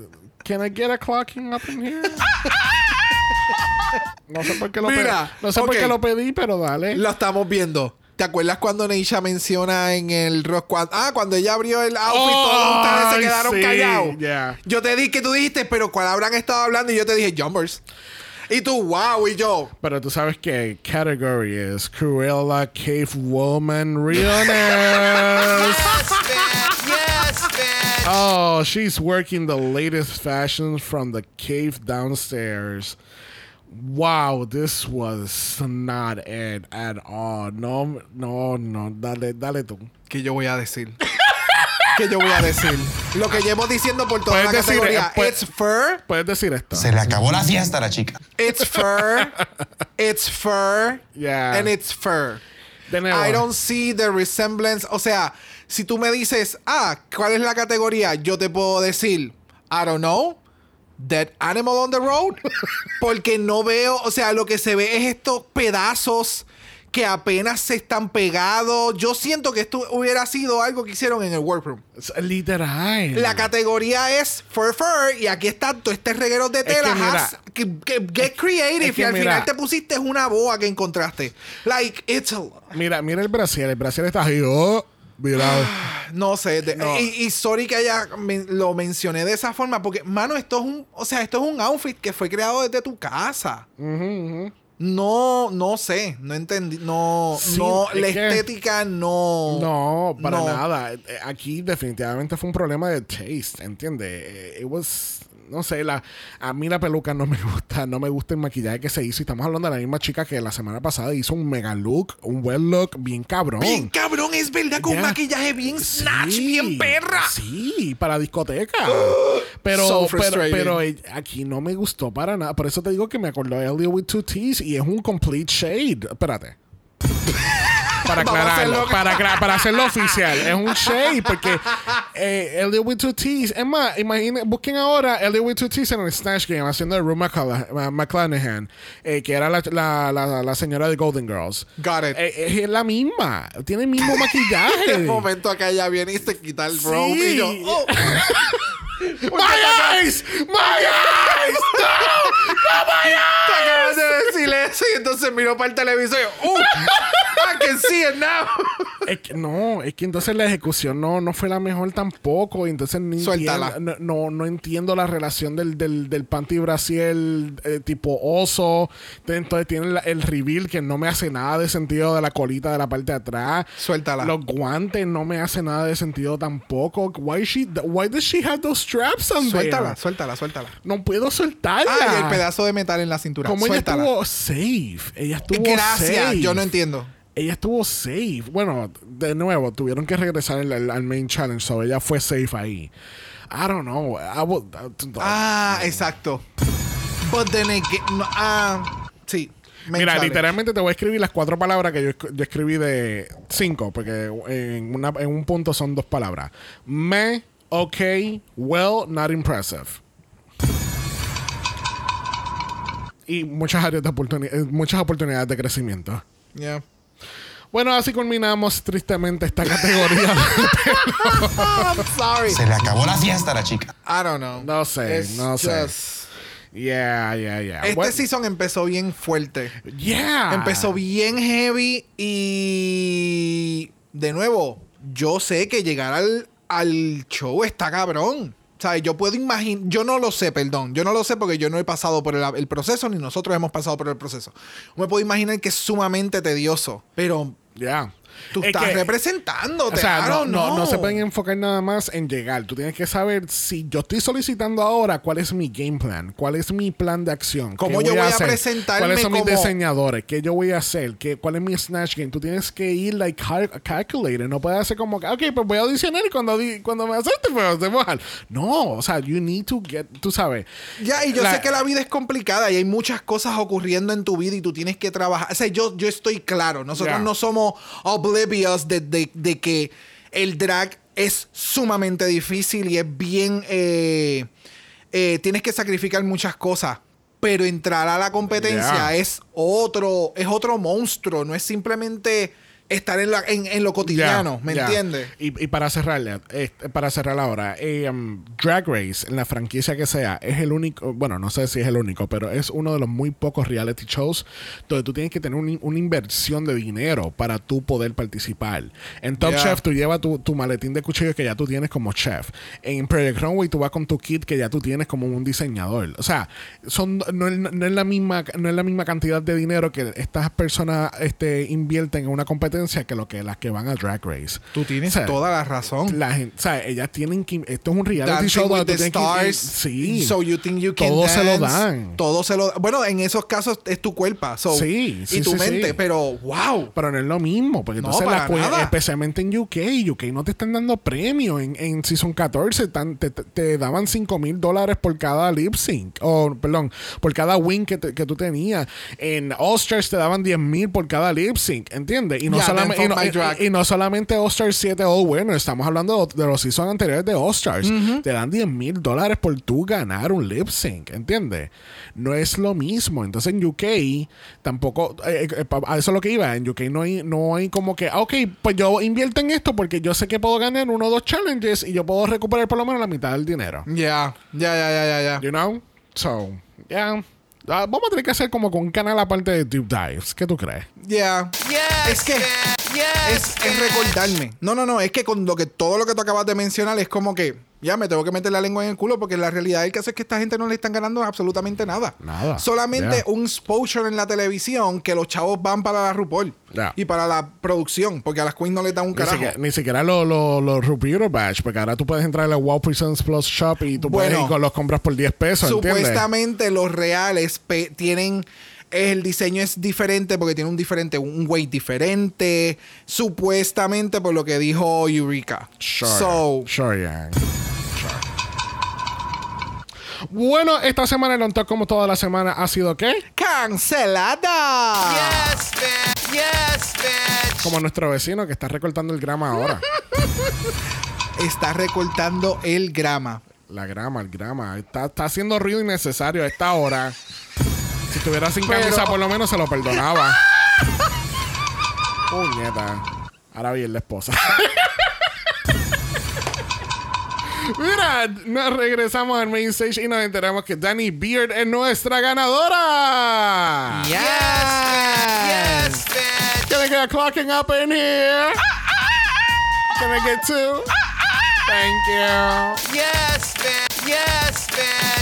can I get a clocking up in here? No sé por qué lo Mira, pedí. No sé por ok. qué lo pedí, pero dale. Lo estamos viendo. ¿Te acuerdas cuando Neisha menciona en el rock? ah, cuando ella abrió el outfit, Oh, todos ustedes se quedaron sí, callados. Yo te di que tú dijiste, pero ¿cuál habrán estado hablando? Y yo te dije, Jumpers. Y tú, wow, y yo. Pero tú sabes que category es Cruella Cave Woman Realness. Yes, bitch. Yes, bitch. Oh, she's working the latest fashions from the cave downstairs. Wow, this was not it at all. No, no, no. Dale, dale tú. ¿Qué yo voy a decir? ¿Qué yo voy a decir? Lo que llevo diciendo por toda la decir, categoría. eh, It's fur. Puedes decir esto. Se le acabó la fiesta a la chica. It's fur. It's fur. Yeah. And it's fur. De nuevo. I don't see the resemblance. O sea, si tú me dices, ah, ¿cuál es la categoría? Yo te puedo decir, I don't know. Dead Animal on the Road. Porque no veo, o sea, lo que se ve es estos pedazos que apenas se están pegados. Yo siento que esto hubiera sido algo que hicieron en el workroom. Es Literal. La categoría es Fur Fur y aquí está todo este reguero de que tela. mira, has- que, que- get creative es que y al mira. final te pusiste una boa que encontraste. Like, it's a... Mira, mira el Brasil. El Brasil está ahí. Oh, mira. No sé. de- No. Y, y sorry que haya lo mencioné de esa forma porque, mano, esto es un... O sea, esto es un outfit que fue creado desde tu casa. No, no sé. No entendí. No, Sí, no. La que- estética no... No, para no. nada. Eh, Aquí definitivamente fue un problema de taste, ¿entiendes? Eh, It was, no sé, la, a mí la peluca no me gusta, no me gusta el maquillaje que se hizo. Y estamos hablando de la misma chica que la semana pasada hizo un mega look, un well look bien cabrón. Bien cabrón, es verdad, con un maquillaje bien snatch, Sí, bien perra. Sí, para discoteca. Pero, So pero, pero aquí no me gustó para nada. Por eso te digo que me acordó de Elliot with two T's y es un complete shade. Espérate. Para aclararlo, para, hacerlo oficial. Es un shade porque eh, Elliot with two T's. Es más, imaginen, busquen ahora Elliot with two T's en el Snatch Game haciendo el Rue McClanahan, eh, que era la, la, la, la señora de Golden Girls. Got it. Eh, es la misma. Tiene el mismo maquillaje. En el momento acá ella viene y se quita el Sí. y yo, oh. ¡My eyes! ¡My eyes! ¡No! ¡No, my Te eyes! acabas de decir eso y entonces miró para el televisor y yo, ¡Uh! I can see it now. Es que no, es que entonces la ejecución no, no fue la mejor tampoco. y Entonces ni Suéltala. entiendo, no, no, no entiendo la relación del, del, del panty Brasil eh, tipo oso. Entonces tiene la- el reveal que no me hace nada de sentido de la colita de la parte de atrás. Suéltala. Los guantes no me hace nada de sentido tampoco. Why, she, why does she have those straps on Suéltala, there? suéltala, suéltala. No puedo soltarla. Ah, y el pedazo de metal en la cintura. Como ella estuvo safe. Ella estuvo Gracias, safe. yo no entiendo. Ella estuvo safe. Bueno, de nuevo, tuvieron que regresar al, main challenge, so ella fue safe ahí. I don't know. I would- Ah, exacto. But then again, no, ah, sí. main Mira, challenge. literalmente te voy a escribir las cuatro palabras que yo, esc- yo escribí de cinco, porque en, una- en un punto son dos palabras. Me, okay, well, not impressive. Y muchas áreas de oportunidad, muchas oportunidades de crecimiento. Yeah. Bueno, así culminamos tristemente esta categoría. I'm sorry. Se le acabó la fiesta a la chica. I don't know. No sé, It's no sé. just- yeah, yeah, yeah. Este Bueno, season empezó bien fuerte. Yeah. Empezó bien heavy y de nuevo, yo sé que llegar al, al show está cabrón. O sea, yo puedo imaginar, yo no lo sé, perdón, yo no lo sé porque yo no he pasado por el, el proceso ni nosotros hemos pasado por el proceso. Me puedo imaginar que es sumamente tedioso, pero Yeah. Tú Es estás que- representándote. O sea, I no, no, no se pueden enfocar nada más en llegar. Tú tienes que saber si yo estoy solicitando ahora cuál es mi game plan, cuál es mi plan de acción. ¿Cómo yo voy a hacer, presentarme ¿Cuáles son mis diseñadores? ¿Qué yo voy a hacer? ¿Qué, ¿Cuál es mi Snatch Game? Tú tienes que ir, like, cal- calculator. No puedes hacer como, ok, pues voy a audicionar y cuando, cuando me acepte, pues hacemos. No, o sea, you need to get, tú sabes. Ya, y yo La- sé que la vida es complicada y hay muchas cosas ocurriendo en tu vida y tú tienes que trabajar. O sea, yo, yo estoy claro, nosotros no somos oblivious de, de- de que el drag es sumamente difícil y es bien... eh, eh, tienes que sacrificar muchas cosas. Pero entrar a la competencia es otro, es otro monstruo, no es simplemente estar en, la, en, en lo cotidiano, ¿me ya. entiendes? Y, y para cerrarle, eh, para cerrar ahora, eh, um, Drag Race, en la franquicia que sea, es el único, bueno, no sé si es el único, pero es uno de los muy pocos reality shows donde tú tienes que tener un- una inversión de dinero para tú poder participar. En Top Yeah. Chef tú llevas tu, tu maletín de cuchillos que ya tú tienes como chef. En Project Runway tú vas con tu kit que ya tú tienes como un diseñador. O sea, son, no, es, no es la misma, no es la misma cantidad de dinero que estas personas este, invierten en una competencia que lo que las que van a Drag Race. Tú tienes O sea, toda la razón. La gente, o sea, ellas tienen que. Esto es un reality Dancing show with the que. Stars. Sí. So you think you can Todo se lo dance. dan. Todo se lo Bueno, en esos casos es tu cuerpo. So, Sí, sí, Y tu sí, mente. Pero, wow. Pero no es lo mismo, porque No, entonces, para la cue- nada. especialmente en UK, UK no te están dando premios. En, en Season 14 tan- te, te- daban 5 mil dólares por cada lip sync, o perdón, por cada win que, te- que tú tenías. En All Stars te daban 10 mil por cada lip sync, ¿entiendes? Y no, solamente, y, no, y- y no solamente All Stars 7 All Winner, estamos hablando de, de los seasons anteriores de All Stars. Te dan 10 mil dólares por tú ganar un lip sync, ¿entiendes? No es lo mismo. Entonces en UK tampoco, eh, eh, a eso es lo que iba. En UK no hay, no hay como que, ah, ok, pues yo invierto en esto porque yo sé que puedo ganar uno o dos challenges y yo puedo recuperar por lo menos la mitad del dinero. Ya, ya, ya, ya, ya, ya. You know? So, yeah. Ah, vamos a tener que hacer como con un canal aparte de Deep Dives. ¿Qué tú crees? Ya. Yes, Es que- bitch. Yes, Es, es recordarme. No, no, no. Es que con lo que todo lo que tú acabas de mencionar es como que ya me tengo que meter la lengua en el culo porque la realidad del caso es que esta gente no le están ganando absolutamente nada. Nada. Solamente Yeah. un exposure en la televisión que los chavos van para la RuPaul Yeah. y para la producción porque a las queens no les dan un Ni carajo. siquiera, ni siquiera los los los Rupiero Badge, porque ahora tú puedes entrar a la Wow Presents Plus Shop y tú puedes ir con los compras por 10 pesos, ¿entiendes? Supuestamente los reales tienen el diseño es diferente porque tiene un diferente un weight diferente supuestamente por lo que dijo Eureka. Sure. So, sure, yeah. Sure. Bueno, esta semana el on Talk, como toda la semana, ha sido ¿qué? cancelada. Yes, bitch. Yes, bitch. Como nuestro vecino que está recortando el grama ahora. Está recortando el grama. La grama, el grama. Está, está haciendo ruido innecesario a esta hora. Si estuviera sin Pero- camisa, por lo menos se lo perdonaba. Puñeta. Ahora bien, la esposa. Mira, nos regresamos al main stage y nos enteramos que Danny Beard es nuestra ganadora. Yes, bitch. Yes, bitch. Can I get a clocking up in here? Can I get two? Thank you. Yes, bitch. Yes, bitch.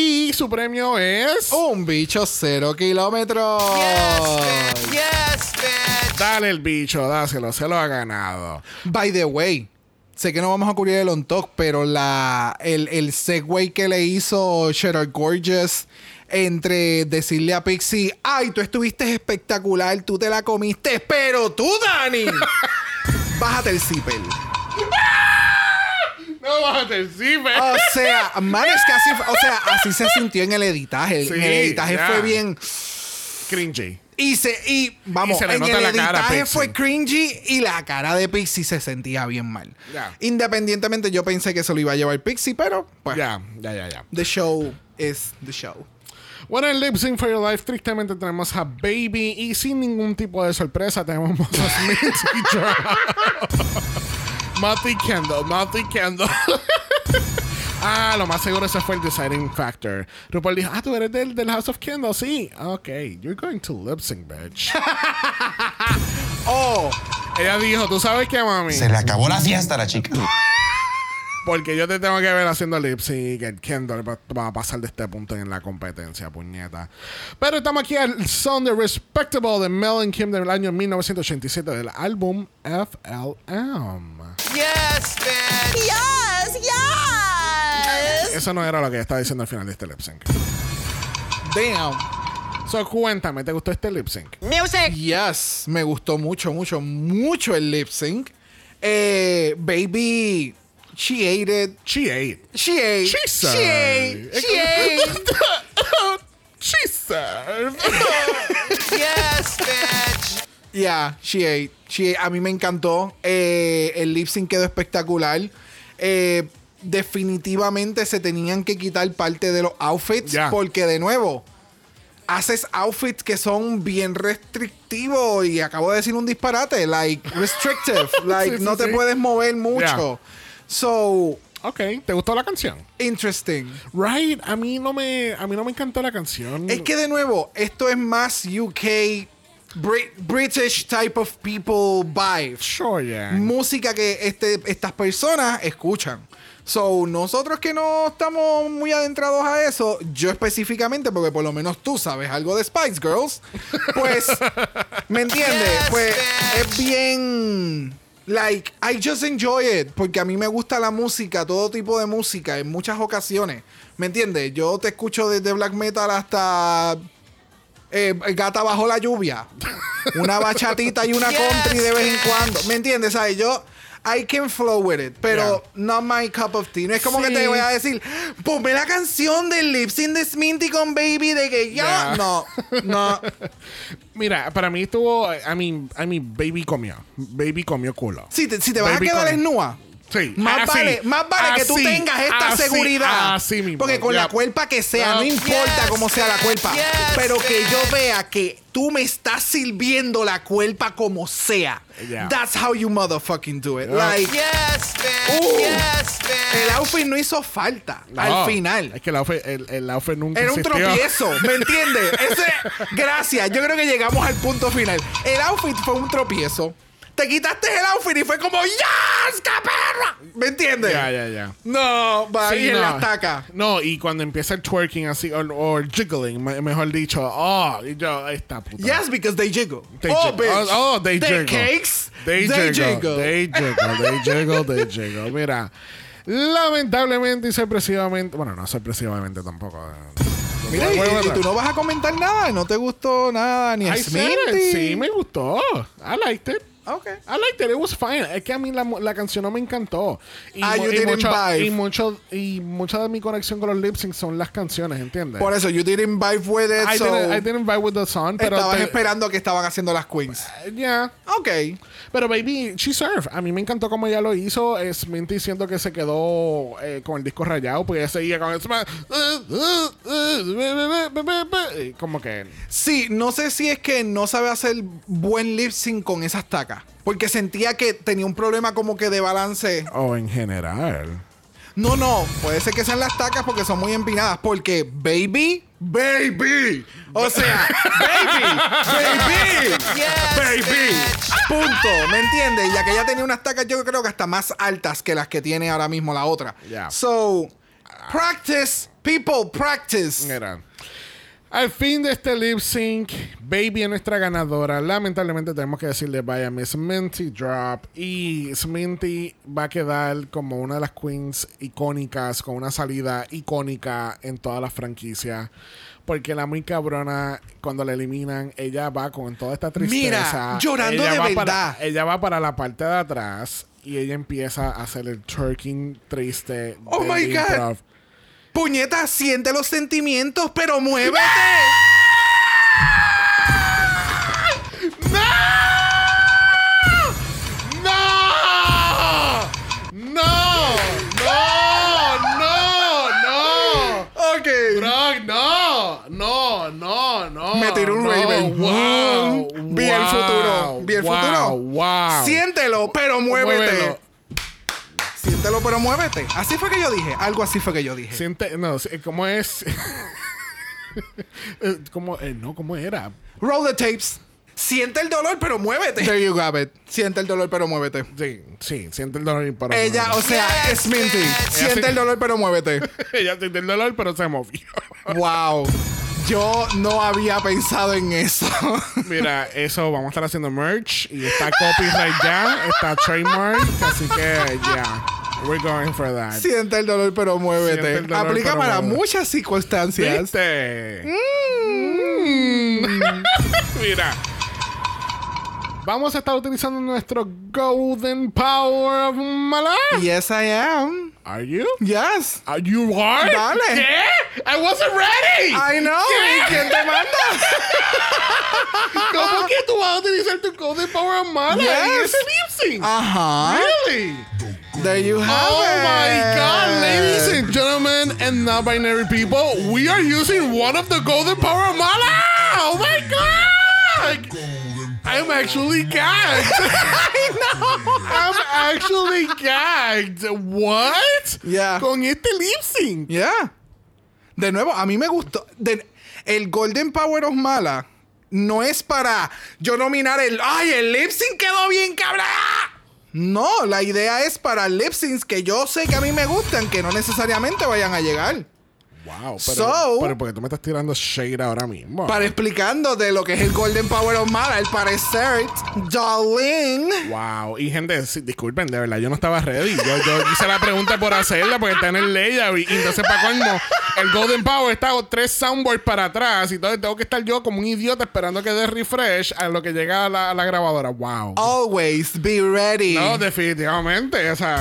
Y su premio es. Un bicho cero kilómetros. Yes, bitch. Yes, bitch. Dale el bicho, dáselo, se lo ha ganado. By the way, sé que no vamos a cubrir el on talk, pero la, el, el segue que le hizo Sherard Gorgeous entre decirle a Pixie, ay, tú estuviste espectacular, tú te la comiste, pero tú, Dani, bájate el zipper. No bájate el zipper. O sea, man, es que así, o sea, así se sintió en el editaje. Sí, en el editaje fue bien. Cringy. Y se, y vamos, Y se le en nota el editaje fue cringy y la cara de Pixie se sentía bien mal. Independientemente, yo pensé que se lo iba a llevar Pixie, pero pues, Ya, ya, ya, ya. the show is the show. Bueno, en Lip Sync for Your Life, tristemente tenemos a Baby y sin ningún tipo de sorpresa tenemos a Smith y Matty Kendall, Matty Kendall. ah, lo más seguro ese fue el deciding factor. RuPaul dijo, ah, tú eres del, del House of Kendall, sí. Ok, you're going to lip sync, bitch. Oh, Ella dijo, ¿tú sabes qué, mami? Se le acabó la fiesta a la chica. Porque yo te tengo que ver haciendo lip sync. El Kendall va, va a pasar de este punto en la competencia, puñeta. Pero estamos aquí al son de Respectable de Mel and Kim del año 1987 del álbum FLM. Yes, bitch. Yes, yes. Eso no era lo que ella estaba diciendo al final de este lip sync. damn. So, cuéntame, ¿te gustó este lip sync? Music. Yes, me gustó mucho, mucho, mucho el lip sync. Eh, baby, she ate it. She ate. She ate. She She served. ate. She ate. She served. Yes, bitch. Yeah, she ate. She ate. A mí me encantó. Eh, el lip sync quedó espectacular. Eh, definitivamente se tenían que quitar parte de los outfits porque de nuevo haces outfits que son bien restrictivos y acabo de decir un disparate, like restrictive, like Sí, sí, no te sí. puedes mover mucho. So, ok, ¿te gustó la canción? interesting. Right, a mí no me, a mí no me encantó la canción. Es que de nuevo, esto es más UK Brit- British type of people vibe. Sure, yeah. música que este, estas personas escuchan. So, nosotros que no estamos muy adentrados a eso, yo específicamente, porque por lo menos tú sabes algo de Spice Girls, pues, ¿me entiendes? Yes, pues bitch. es bien. Like, I just enjoy it. Porque a mí me gusta la música, todo tipo de música, en muchas ocasiones. ¿Me entiendes? Yo te escucho desde black metal hasta eh, gata bajo la lluvia. Una bachatita y una Yes, country de vez en cuando. ¿Me entiendes? ¿Sabes? Yo. I can flow with it, pero not my cup of tea. No es como Sí. que te voy a decir, ponme la canción del Lip Sync de Sminty con Baby de que ya. Yeah. No, no. Mira, para mí estuvo, I mean, I mean, Baby comió. Baby comió culo. Si te, si te vas Baby a quedar desnuda. Sí. Más así, vale, más vale que tú así, tengas esta así, seguridad. Así mismo. Porque con ya. la cuerpa que sea, no Yes, importa cómo sea la cuerpa. yes, pero que yo vea que tú me estás sirviendo la cuerpa como sea. Yeah. That's how you motherfucking do it. Yeah. Like, Yes, bitch. Uh. yes, el bitch. outfit no hizo falta No, al final. Es que el outfit, el, el outfit nunca Era un existió. tropiezo, ¿me entiendes? Ese, gracias, yo creo que llegamos al punto final. El outfit fue un tropiezo. Te quitaste el outfit y fue como ¡Yes, perra! ¿Me entiendes? Ya, ya, ya. No, va Sí, en no. la taca. No, y cuando empieza el twerking así, o, o jiggling, me- mejor dicho, oh, y yo, esta puta. Yes, because they jiggle. They oh, jiggle. bitch. Oh, oh, they The jiggle. cakes, They, they jiggle, jiggle. They jiggle, they jiggle, they jiggle. Mira, lamentablemente y sorpresivamente, bueno, no sorpresivamente tampoco. eh, Mira, y, y tú no vas a comentar nada, no te gustó nada, ni. Smithy. Sí, me gustó. I liked it. Ok. I liked it. It was fine. Es que a mí la, la canción no me encantó. Y, Ah, you y didn't mucho, vibe. y mucho y mucha de mi conexión con los lip syncs son las canciones, ¿entiendes? Por eso, you didn't vibe with it, I, so didn't, I didn't vibe with the song, pero estabas te- esperando que estaban haciendo las queens. yeah. Ok. Pero baby, she served. A mí me encantó como ella lo hizo. Es Minty siento que se quedó eh, con el disco rayado porque ella seguía con. Como que Sí, no sé si es que no sabe hacer buen lip sync con esas tacas. Porque sentía que tenía un problema como que de balance. o en general. No, no, puede ser que sean las tacas porque son muy empinadas. Porque baby, baby. O sea, baby, baby, Yes, baby. bitch. Punto. ¿Me entiendes? Ya que ella tenía unas tacas, yo creo que hasta más altas que las que tiene ahora mismo la otra. Yeah. So, practice, people, practice. Mira. Al fin de este lip sync, Baby es nuestra ganadora. Lamentablemente tenemos que decirle vaya Miss Minty Drop. Y Sminty va a quedar como una de las queens icónicas, con una salida icónica en todas las franquicias. Porque la muy cabrona, cuando la eliminan, ella va con toda esta tristeza. Mira, llorando Ella de va verdad. Para, ella va para la parte de atrás y ella empieza a hacer el twerking triste. Oh my God. Puñeta, siente los sentimientos, pero muévete. ¡No! ¡No! ¡No! ¡No! ¡No! Ok. Brock, no, no, Me tiró un no, Raven. wow, Mm, Vi el futuro. Vi el wow, futuro. wow. Siéntelo, pero muévete. Muévelo. Siéntelo, pero muévete. Así fue que yo dije. Algo así fue que yo dije. Siente, no, ¿cómo es? Eh, ¿Cómo, eh, no, ¿cómo era? Roll the tapes. Siente el dolor, pero muévete. There you have it. Siente el dolor, pero muévete. Sí, sí, siente el dolor y para Ella, o sea, Yes, es Minty. Siente el dolor, pero muévete. Ella siente el dolor, pero se movió. Wow. Yo no había pensado en eso. Mira, eso vamos a estar haciendo merch y está copyright ya, está trademark, así que ya, we're going for that. Siente el dolor, pero muévete. Dolor, Aplica pero para muévete. muchas circunstancias. ¿Viste? Mm. Mira. Vamos a estar utilizando nuestro Golden Power of Mala. Yes, I am. Are you? Yes. Are you are? Dale. ¿Qué? I wasn't ready. I know. ¿Y quién te manda? ¿Cómo que tú vas a utilizar tu Golden Power of Mala Yes. ese lip sync? Really? There you have it. Oh it. my god, ladies and gentlemen and non-binary people, we are using one of the golden power of Mala! Oh my god! I'm actually gagged. I know. I'm actually gagged. What? Yeah. Con este lip sync. Yeah. De nuevo, a mí me gustó. De- el Golden Power of Mala no es para yo nominar el. ¡Ay, el lip sync quedó bien, cabrón! No, la idea es para lip syncs que yo sé que a mí me gustan, que no necesariamente vayan a llegar. Wow, pero, So- pero porque tú me estás tirando shade ahora mismo. Para explicando de lo que es el Golden Power of Mala, al parecer, Darling. Wow, y gente, disculpen, de verdad, yo no estaba ready. Yo, yo hice la pregunta por hacerla porque está en el layout. Y, entonces, para colmo, el Golden Power está tres soundboards para atrás. Y entonces tengo que estar yo como un idiota esperando que dé refresh a lo que llega a la, a la grabadora. Wow. Always be ready. No, definitivamente. O sea,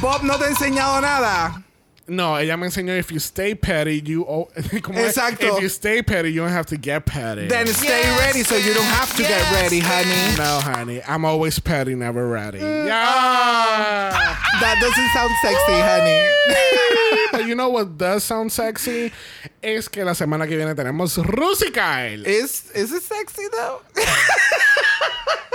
Bob no te ha enseñado nada. No, ella me enseñó: if you stay petty, you. Oh. Exacto. If you stay petty, you don't have to get petty. Then stay Yes, ready so you don't have to get ready, honey. no, honey. I'm always petty, never ready. Mm. Yeah. That doesn't sound sexy, honey. But you know what does sound sexy? Es que la semana que viene tenemos Rusy Kyle. Is is it sexy though?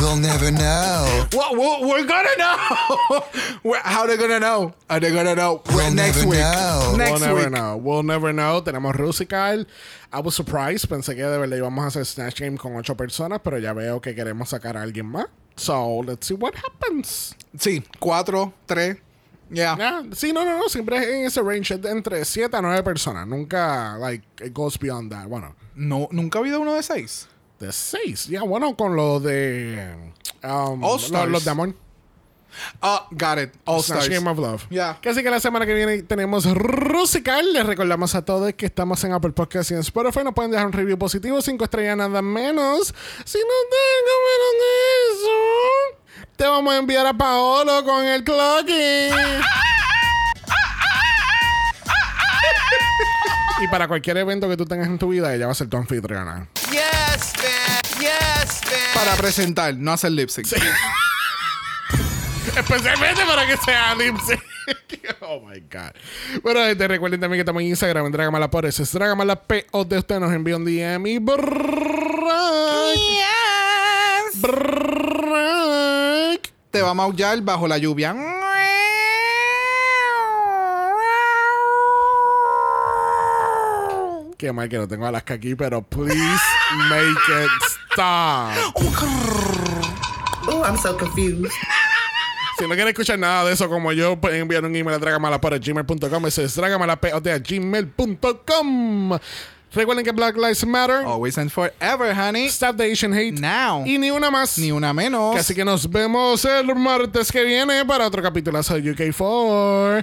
We'll never know. well, we're, we're gonna know. We're- how they gonna know? Are they gonna know? We'll next never week. know. Next we'll never week. know. We'll never know. Tenemos Rusy Kyle. I was surprised. Pensé que de verdad íbamos a hacer Snatch Game con ocho personas, pero ya veo que queremos sacar a alguien más. So, let's see what happens. Sí, cuatro, tres. Yeah. Yeah. Sí, no, no, no. Siempre es en ese range es de entre 7 a 9 personas. Nunca, like, it goes beyond that. Bueno, No, nunca ha habido uno de seis. De 6. Ya, bueno, con lo de... Um, All los, Stars. los de Amor. Ah, got it. All Snatch stars. Game of Love. Yeah. Casi que la semana que viene tenemos Rusical. Les recordamos a todos que estamos en Apple Podcast y en Spotify. Nos pueden dejar un review positivo, 5 estrellas nada menos. Si no tengo menos de eso, te vamos a enviar a Paolo con el clocking. y para cualquier evento que tú tengas en tu vida, ella va a ser tu anfitriona. Bitch. Para presentar, no hacer lip sync. Especialmente para que sea lip sync. Oh my God. Bueno, gente, recuerden también que estamos en Instagram en Dragamala por eso. Es Dragamala P o de usted nos envía un DM y Yes. Te va a maullar bajo la lluvia. Qué mal que no tengo Alaska aquí, pero please make it stop. Oh, I'm so confused. Si no quieren escuchar nada de eso como yo, pueden enviar un email a dragamalapod.gmail.com. Eso es dragamalapod.gmail.com. Recuerden que Black Lives Matter. Always and forever, honey. Stop the Asian Hate. Now. Y ni una más. Ni una menos. Así que nos vemos el martes que viene para otro capítulo de UK4.